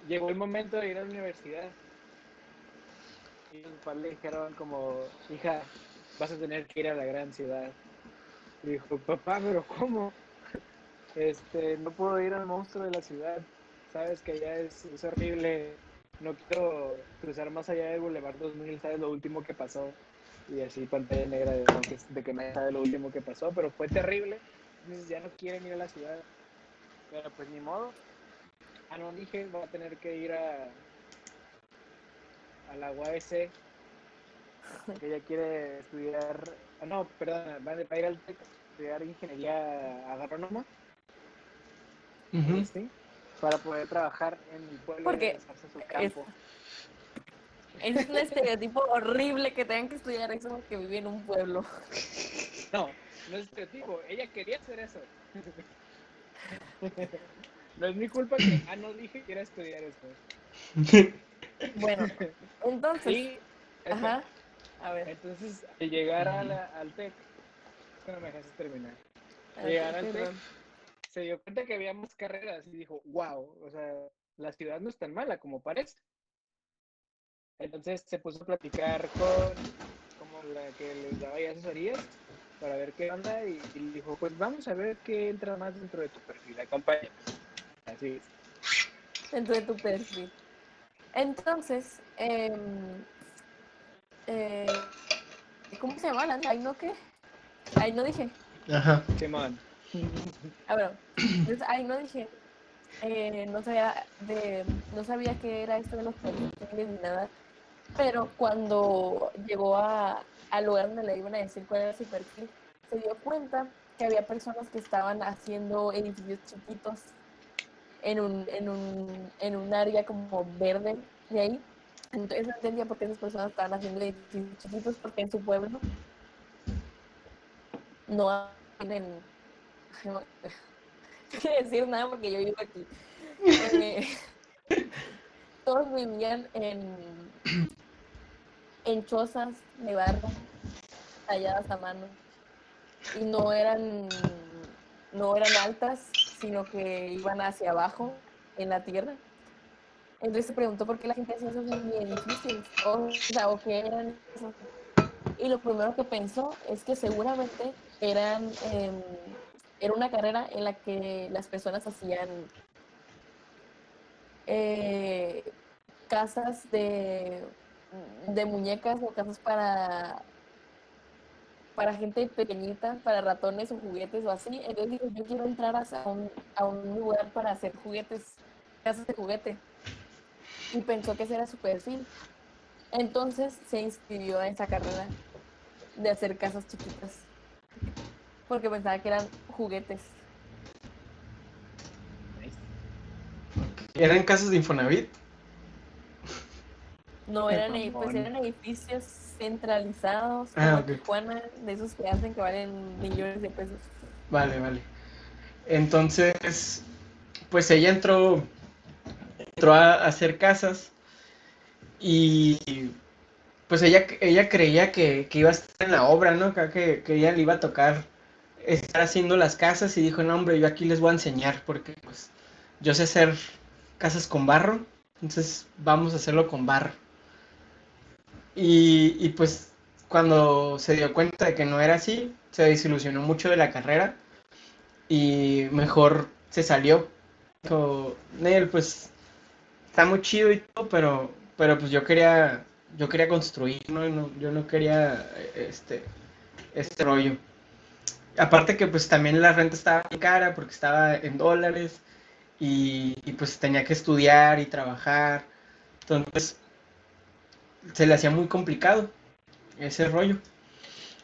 B: llegó el momento de ir a la universidad. Y los papás le dijeron como, hija, vas a tener que ir a la gran ciudad. Dijo, papá, pero ¿cómo? Este, no puedo ir al monstruo de la ciudad. Sabes que allá es, es horrible. No quiero cruzar más allá del Boulevard 2000, sabes lo último que pasó. Y así pantalla negra de, de que nadie sabe lo último que pasó, pero fue terrible. Ya no quieren ir a la ciudad. Pero pues ni modo. Ah, no, dije, va a tener que ir a, a la UABC. Que ella quiere estudiar. ah, no, perdón, va a ir al TEC a estudiar ingeniería agrónoma.
A: Ujú.
B: ¿sí? Para poder trabajar en el pueblo
C: Porque
B: y regresarse a su campo.
C: Es un estereotipo horrible que tengan que estudiar eso porque vive en un pueblo.
B: No, no es estereotipo. Ella quería hacer eso. no es mi culpa que, ah, no dije que era estudiar eso.
C: Bueno, entonces,
B: Y,
C: ajá, a ver,
B: entonces, al llegar a la- al TEC, no me dejaste terminar.
C: Ah,
B: Llegaron al tren, se dio cuenta que había más carreras y dijo, wow, o sea, la ciudad no es tan mala como parece. Entonces se puso a platicar con como la que les daba ya asesorías para ver qué onda y, y dijo, pues vamos a ver qué entra más dentro de tu perfil, acompáñame. Así es.
C: dentro de tu perfil. Entonces, em, eh, ¿cómo se llama? la- Ay, no, ¿qué? Ay, no dije.
A: Ajá.
B: Simón.
C: Ah, bueno. Entonces, ay, no dije. Eh, no sabía de, no sabía qué era esto de los perfiles ni nada. Pero cuando llegó a, al lugar donde le iban a decir cuál era su perfil, se dio cuenta que había personas que estaban haciendo edificios chiquitos en un, en un, en un área como verde de ahí. Entonces no entendía por qué esas personas estaban haciendo edificios chiquitos, porque en su pueblo no tienen no quiero decir nada porque yo vivo aquí. (laughs) Eh, (laughs) todos vivían en, en chozas de barro talladas a mano y no eran no eran altas, sino que iban hacia abajo en la tierra. Entonces se preguntó por qué la gente hacía esos edificios, o, o qué eran. Y lo primero que pensó es que seguramente eran em, era una carrera en la que las personas hacían eh, casas de, de muñecas o casas para para gente pequeñita, para ratones o juguetes o así. Entonces dijo, yo quiero entrar a un, a un lugar para hacer juguetes, casas de juguete. Y pensó que ese era su perfil. Entonces se inscribió a esa carrera de hacer casas chiquitas porque pensaba que eran juguetes.
A: ¿Eran casas de Infonavit?
C: No eran, pues eran edificios centralizados
A: Ah.
C: Tijuana, de esos que hacen que valen millones de pesos.
A: Vale, vale. Entonces, pues ella entró, entró a hacer casas y pues ella, ella creía que, que iba a estar en la obra, ¿no? Que, que ella le iba a tocar estar haciendo las casas y dijo, no, hombre, yo aquí les voy a enseñar porque pues yo sé hacer casas con barro, entonces vamos a hacerlo con barro. Y, pues cuando se dio cuenta de que no era así, se desilusionó mucho de la carrera y mejor se salió. Dijo, Nel, pues está muy chido y todo, pero, pero pues yo quería, yo quería construir, ¿no? Yo no quería eh, este, este rollo. Aparte que pues también la renta estaba muy cara porque estaba en dólares y, y, pues tenía que estudiar y trabajar. Entonces se le hacía muy complicado ese rollo.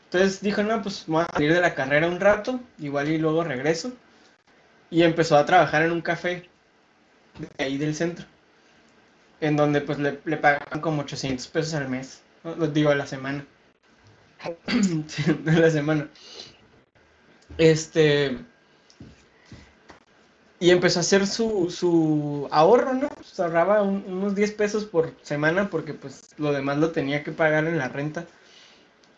A: Entonces dijo, no, pues voy a salir de la carrera un rato, igual y luego regreso. Y empezó a trabajar en un café de ahí del centro, en donde pues le, le pagaban como 800 pesos al mes, ¿no? Digo, a la semana. (clears throat) A la semana. Este... Y empezó a hacer su, su ahorro, ¿no? Se ahorraba un- unos 10 pesos por semana porque pues lo demás lo tenía que pagar en la renta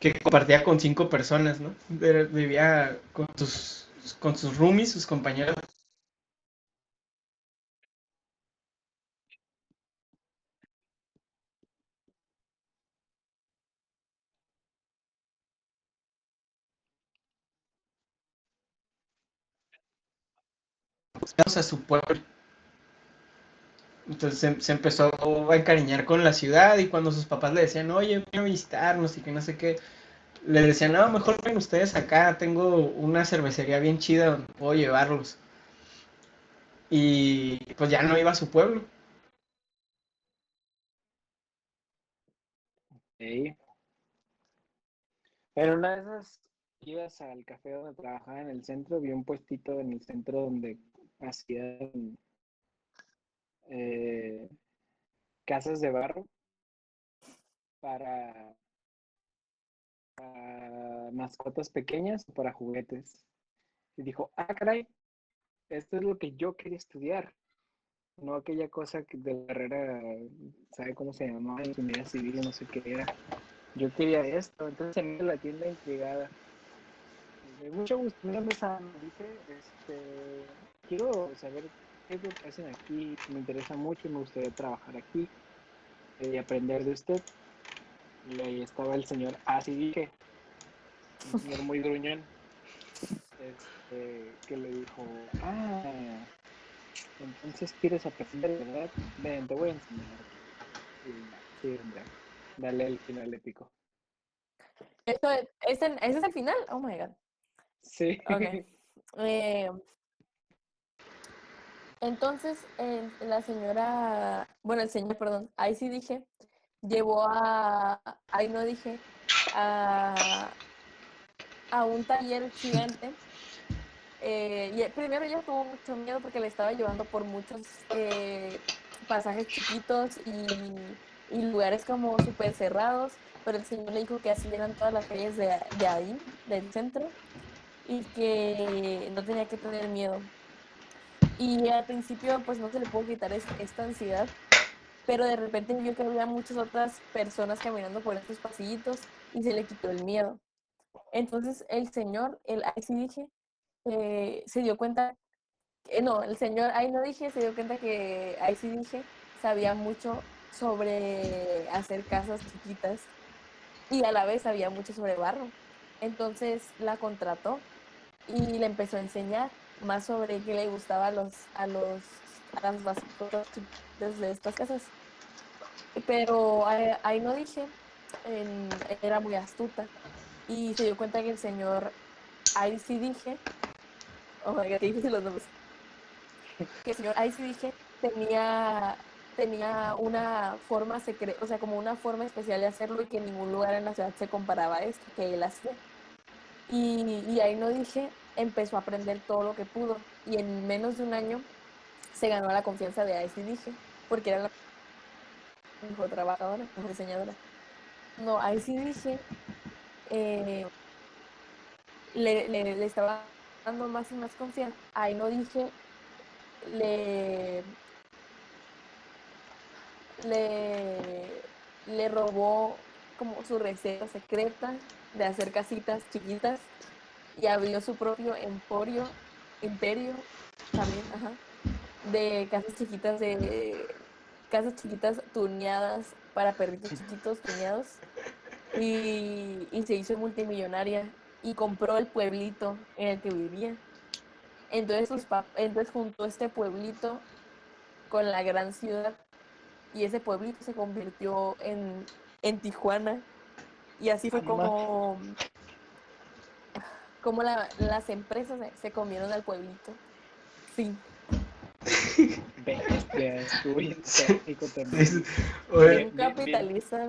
A: que compartía con cinco personas, ¿no? Vivía con sus, con sus roomies, sus compañeros. A su pueblo. Entonces se, empezó a encariñar con la ciudad y cuando sus papás le decían, oye, ven a visitarnos y que no sé qué, le decían, no, mejor ven ustedes acá, tengo una cervecería bien chida donde puedo llevarlos. Y pues ya no iba a su pueblo.
B: Sí. Pero una de esas ibas al café donde trabajaba en el centro, vi un puestito en el centro donde hacían eh, casas de barro para, mascotas pequeñas o para juguetes. Y dijo, ah, caray, esto es lo que yo quería estudiar. No aquella cosa de la carrera, ¿sabe cómo se llamaba? Ingeniería civil, no sé qué era. Yo quería esto, entonces se me la tienda intrigada. de mucho gusto. Mi nombre es Ana, dije, este, quiero saber qué es lo que hacen aquí. Me interesa mucho, me gustaría trabajar aquí y aprender de usted. Y ahí estaba el señor, así dije, un señor muy gruñón, este, que le dijo, ah, entonces quieres aprender, ¿verdad? Ven, te voy a enseñar. Y, sí, hombre, dale el final épico.
C: Esto es, ¿ese, ¿Ese es el final? Oh my god.
B: Sí.
C: Ok. (laughs) Eh, entonces, la señora, bueno, el señor, perdón, ahí sí dije, llevó a, ahí no dije, a, a un taller gigante. Eh, y primero ella tuvo mucho miedo porque le estaba llevando por muchos eh, pasajes chiquitos y, y lugares como súper cerrados, pero el señor le dijo que así eran todas las calles de, de ahí, del centro, y que no tenía que tener miedo. Y al principio pues no se le pudo quitar es- esta ansiedad, pero de repente vio que había muchas otras personas caminando por estos pasillitos y se le quitó el miedo. Entonces el señor, el ahí sí dije, eh, se dio cuenta, eh, no, el señor ahí no dije, se dio cuenta que ahí sí dije, sabía mucho sobre hacer casas chiquitas y a la vez sabía mucho sobre barro. Entonces la contrató y le empezó a enseñar más sobre qué le gustaba a los a los a las mascotas chiquitas de estas casas. Pero ahí, ahí no dije, en- era muy astuta y se dio cuenta que el señor ahí sí dije, oh my god, qué difícil los nombres, que el señor ahí sí dije tenía tenía una forma secreta, o sea, como una forma especial de hacerlo y que en ningún lugar en la ciudad se comparaba a esto que él hacía. Y, ahí no dije, empezó a aprender todo lo que pudo. Y en menos de un año se ganó la confianza de ahí sí dije, porque era la mejor trabajadora, mejor diseñadora. No, ahí sí dije, eh, le, le- le estaba dando más y más confianza. Ahí no dije, le, le, le robó como su receta secreta de hacer casitas chiquitas y abrió su propio emporio, imperio también, de casas chiquitas de casas chiquitas tuneadas para perritos chiquitos tuneados y, y se hizo multimillonaria y compró el pueblito en el que vivía. Entonces, sus entonces juntó este pueblito con la gran ciudad y ese pueblito se convirtió en, en Tijuana y así fue como, como la- las empresas se, se comieron al pueblito. Sí. (laughs)
B: Bestia, estuvo bien también.
A: Oye,
B: Bien, bien,
C: capitalista.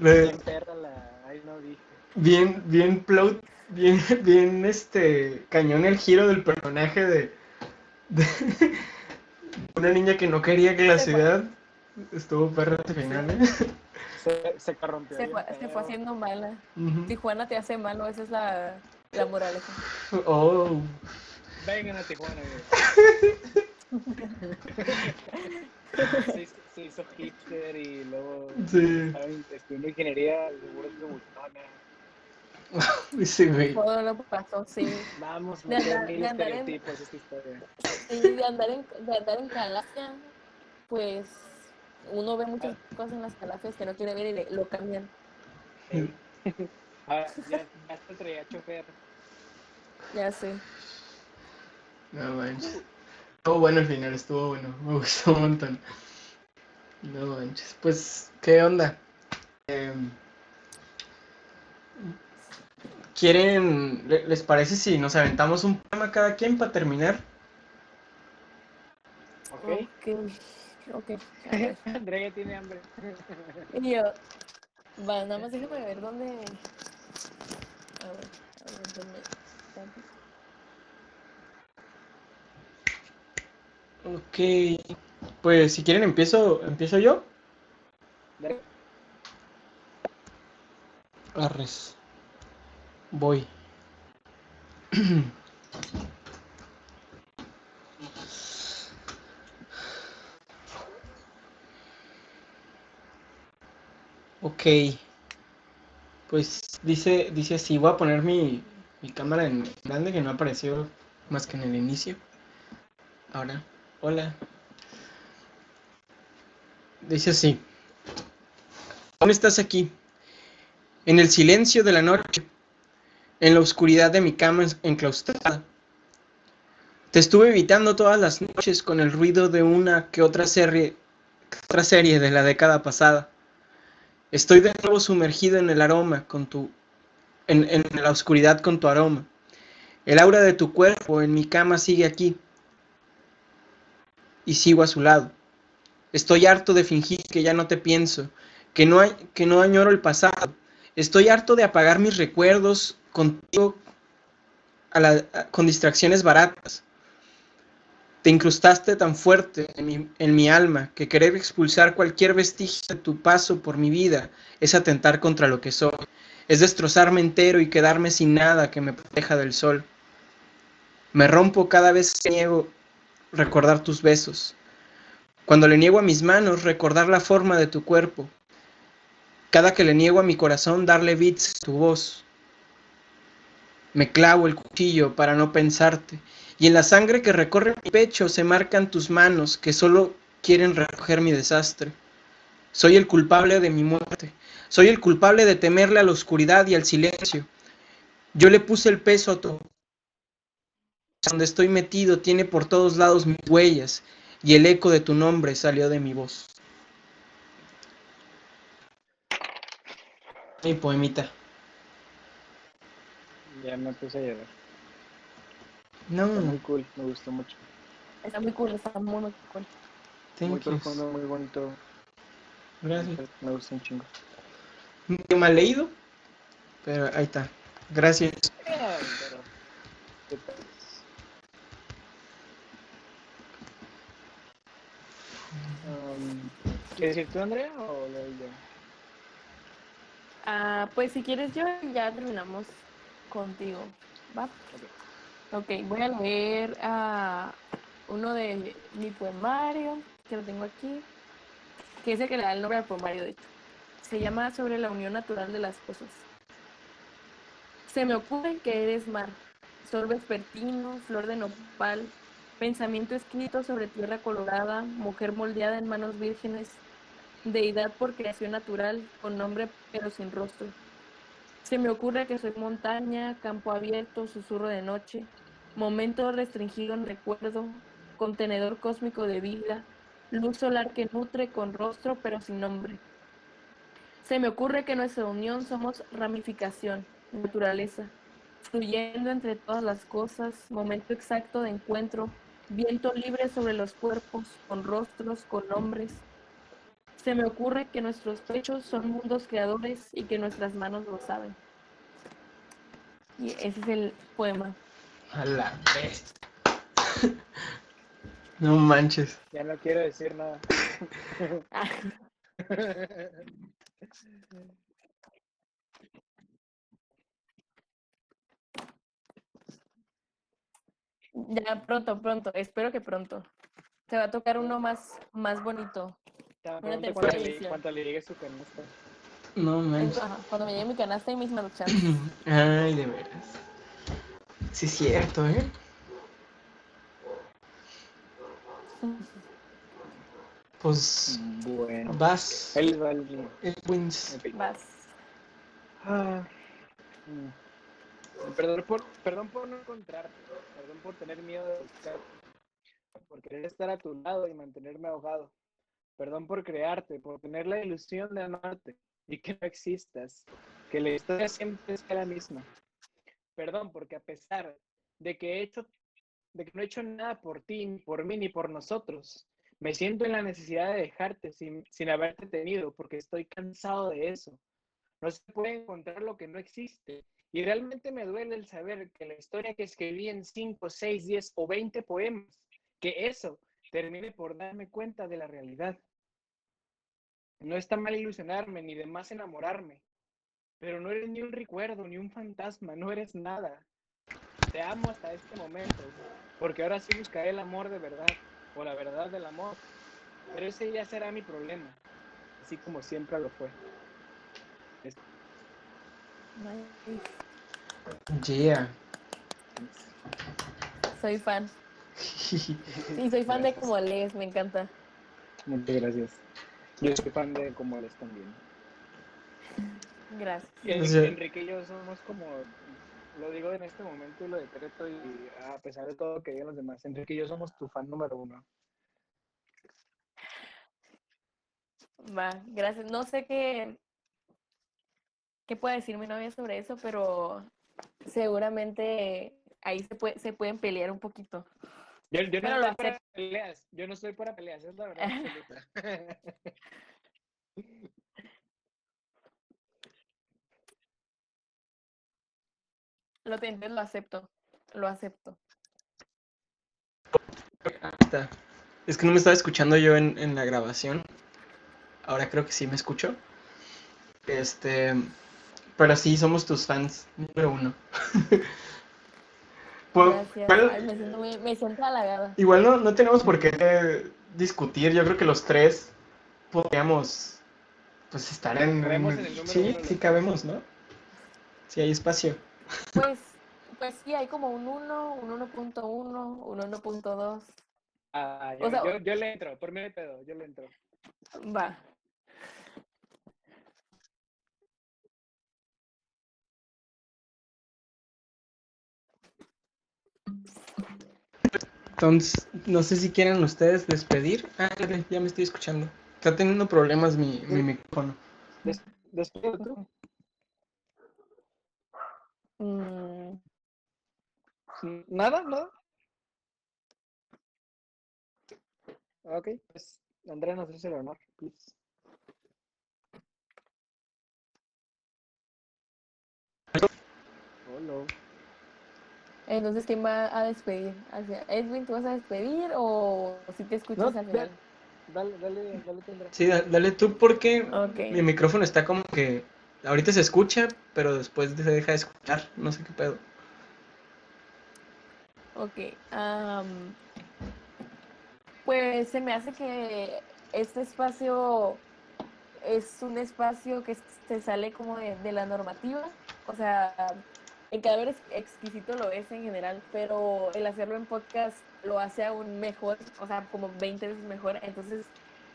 A: le-
B: Bien perra la, ahí no dije.
A: bien, bien plot, bien, bien este cañón el giro del personaje de, de (laughs) una niña que no quería que la ciudad estuvo perra ese final, ¿eh? (laughs)
B: Se, se corrompió.
C: Se
B: bien
C: fue, se fue haciendo mala.
A: Ujú.
C: Tijuana te hace malo, esa es la, la moraleja. (laughs)
A: Oh,
B: Vengan a Tijuana, güey. (laughs) (laughs) se, hizo, hipster y luego
A: sí,
B: estudiando ingeniería, seguro que gustona.
A: sí, güey.
C: Todo lo pasó, sí.
B: Vamos
C: De andar-
B: mil
C: de andar en-
B: esta historia.
C: Y de andar en, de andar en Calafia, pues uno ve muchas cosas en las calafias que no quiere ver y le- lo cambian. (laughs)
B: Ah, ya, ya te traía chofer.
C: Ya sé.
A: No manches. Estuvo bueno el final, estuvo bueno. Me gustó un montón. No manches. Pues, ¿qué onda? Em, ¿Quieren, le- les parece si nos aventamos un poema cada quien para terminar?
B: ¿Ok?
C: Ok. Ok. (laughs)
B: Andrea ya tiene hambre. (laughs)
C: Y yo, va, nada más déjame ver dónde. A ver, a ver, dónde.
A: Ok. Pues si quieren empiezo, empiezo yo. Arres. Voy. (clears throat) Ok. Pues dice, dice así, voy a poner mi, mi cámara en grande que no apareció más que en el inicio. Ahora, hola. Dice así. ¿Dónde estás aquí? En el silencio de la noche, en la oscuridad de mi cama enclaustrada. Te estuve evitando todas las noches con el ruido de una que otra serie, otra serie de la década pasada. Estoy de nuevo sumergido en el aroma con tu en, en la oscuridad con tu aroma. El aura de tu cuerpo en mi cama sigue aquí. Y sigo a su lado. Estoy harto de fingir que ya no te pienso, que no, hay, que no añoro el pasado. Estoy harto de apagar mis recuerdos contigo a la, con distracciones baratas. Te incrustaste tan fuerte en mi, alma que querer expulsar cualquier vestigio de tu paso por mi vida es atentar contra lo que soy es destrozarme entero y quedarme sin nada que me proteja del sol. Me rompo cada vez que niego recordar tus besos. Cuando le niego a mis manos recordar la forma de tu cuerpo. Cada que le niego a mi corazón darle beats a tu voz. Me clavo el cuchillo para no pensarte. Y en la sangre que recorre mi pecho se marcan tus manos que solo quieren recoger mi desastre. Soy el culpable de mi muerte. Soy el culpable de temerle a la oscuridad y al silencio. Yo le puse el peso a todo. Donde estoy metido tiene por todos lados mis huellas y el eco de tu nombre salió de mi voz. Mi poemita.
B: Ya me puse a llorar.
A: No.
B: Está muy cool, me gustó mucho.
C: Está muy cool, está muy, muy cool.
A: Thank
B: muy
A: you.
B: profundo, muy bonito.
A: Gracias.
B: Me gusta un chingo.
A: Medio mal leído, pero ahí está. Gracias.
B: Pero, ¿qué tal? Um, ¿Quieres decir tú, Andrea, o lo yo?
C: Ah, pues si quieres yo ya terminamos contigo. ¿Va? Ok, voy a leer ah, uno de mi poemario, que lo tengo aquí, que es el que le da el nombre al poemario, de hecho. Se llama Sobre la unión natural de las cosas. Se me ocurre que eres mar, sol vespertino, flor de nopal, pensamiento escrito sobre tierra colorada, mujer moldeada en manos vírgenes, deidad por creación natural, con nombre pero sin rostro. Se me ocurre que soy montaña, campo abierto, susurro de noche, momento restringido en recuerdo, contenedor cósmico de vida, luz solar que nutre con rostro pero sin nombre. Se me ocurre que nuestra unión somos ramificación, naturaleza, fluyendo entre todas las cosas, momento exacto de encuentro, viento libre sobre los cuerpos, con rostros, con nombres. Se me ocurre que nuestros pechos son mundos creadores y que nuestras manos lo saben. Y ese es el poema.
A: A la vez. No manches.
B: Ya no quiero decir nada.
C: Ya pronto, pronto, espero que pronto. Te va a tocar uno más, más bonito. Una
B: cuando le, cuando le llegue su canasta.
A: No manches.
C: Ajá, cuando me llegue mi canasta y mis maruchan. (clears throat)
A: Ay, de veras. Sí, es cierto, ¿eh? Pues
B: Bueno.
A: vas.
B: Él va el...
A: Wins.
C: Vas.
B: Ah, mm. Perdón por, perdón por no encontrarte, perdón por tener miedo de buscarte, por querer estar a tu lado y mantenerme ahogado. Perdón por crearte, por tener la ilusión de amarte y que no existas, que la historia siempre sea la misma. Perdón porque a pesar de que he hecho, de que no he hecho nada por ti, ni por mí, ni por nosotros, me siento en la necesidad de dejarte sin, sin haberte tenido, porque estoy cansado de eso. No se puede encontrar lo que no existe. Y realmente me duele el saber que la historia que escribí en 5, 6, 10 o 20 poemas, que eso termine por darme cuenta de la realidad. No está mal ilusionarme ni de más enamorarme, pero no eres ni un recuerdo, ni un fantasma, no eres nada. Te amo hasta este momento, porque ahora sí buscaré el amor de verdad, o la verdad del amor, pero ese ya será mi problema, así como siempre lo fue.
C: Nice.
A: Yeah.
C: Soy fan. (laughs) Y soy fan de como lees, me encanta.
B: Muchas gracias. Yo soy fan de como eres también.
C: Gracias.
B: Y en-
A: O sea-
B: Enrique y yo somos como, lo digo en este momento y lo decreto y a pesar de todo que digan los demás, Enrique y yo somos tu fan número uno.
C: Va, gracias. No sé qué, qué puede decir mi novia sobre eso, pero seguramente ahí se, puede, se pueden pelear un poquito.
B: Yo, yo no estoy para peleas, yo no estoy para peleas, es la verdad absoluta. (laughs) (laughs)
C: Lo tenté, lo acepto. Lo acepto.
A: Ahí está. Es que no me estaba escuchando yo en, en la grabación. Ahora creo que sí me escucho. Este. Pero sí, somos tus fans número uno. (laughs)
C: Gracias.
A: ¿cuál-
C: Ay, me, siento muy- me siento halagada.
A: Igual no, no tenemos por qué discutir. Yo creo que los tres podríamos pues estar en.
B: El
A: sí, sí cabemos, ¿no? Sí hay espacio.
C: Pues, pues sí, hay como un 1, un 1.1, un 1.2.
B: Ah,
C: O
B: yo,
C: sea,
B: yo, yo le entro, por mí de pedo, yo le entro.
C: Va.
A: Entonces, no sé si quieren ustedes despedir. Ah, ya, me estoy escuchando. Está teniendo problemas mi, mi micrófono.
B: Después tú.
C: Mm,
B: ¿Nada? ¿Nada? Ok, pues Andrea nos hace el honor, please. Hola.
C: Entonces, ¿quién va a despedir? Edwin, ¿tú vas a despedir o si te escuchas
B: No,
C: al final?
B: Dale, dale, dale, Andrea.
A: Sí, da- dale tú porque
C: Ok.
A: mi micrófono está como que ahorita se escucha, pero después se deja de escuchar. No sé qué pedo.
C: Ok. am, pues se me hace que este espacio es un espacio que se sale como de, la normativa. O sea, el cadáver es exquisito lo es en general, pero el hacerlo en podcast lo hace aún mejor, o sea, como 20 veces mejor. Entonces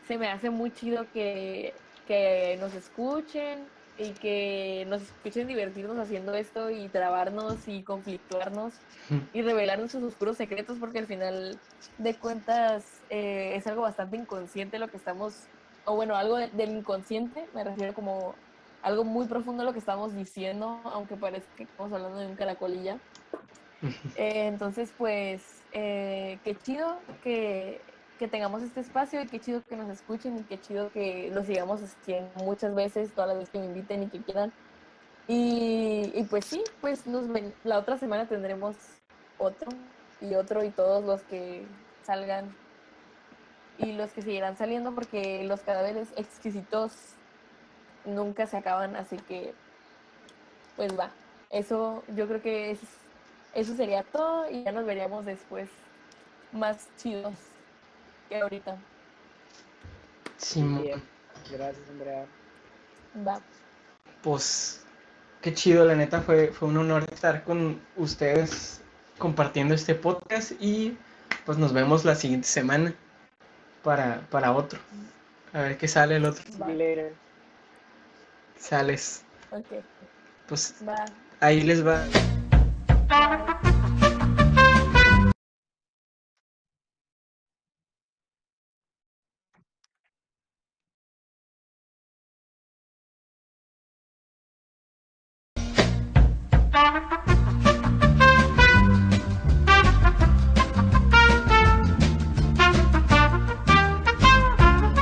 C: se me hace muy chido que, que nos escuchen y que nos escuchen divertirnos haciendo esto y trabarnos y conflictuarnos (laughs) y revelar nuestros oscuros secretos porque al final de cuentas eh, es algo bastante inconsciente lo que estamos, o bueno, algo de- del inconsciente, me refiero como algo muy profundo lo que estamos diciendo, aunque parezca que estamos hablando de un caracolilla. (laughs) Eh, entonces, pues, eh, qué chido que, que tengamos este espacio y qué chido que nos escuchen y qué chido que lo sigamos haciendo muchas veces, todas las veces que me inviten y que quieran. Y, y pues sí, pues nos ven- la otra semana tendremos otro y otro y todos los que salgan y los que seguirán saliendo porque los cadáveres exquisitos nunca se acaban, así que pues va. Eso yo creo que es, eso sería todo y ya nos veríamos después más chidos que ahorita.
A: Simón.
B: Bien. Gracias, Andrea.
C: Va.
A: Pues qué chido, la neta fue, fue un honor estar con ustedes compartiendo este podcast y pues nos vemos la siguiente semana para, para otro. A ver qué sale el otro. Sales.
C: Ok.
A: Pues
C: Va.
A: ahí les va.
C: Bye.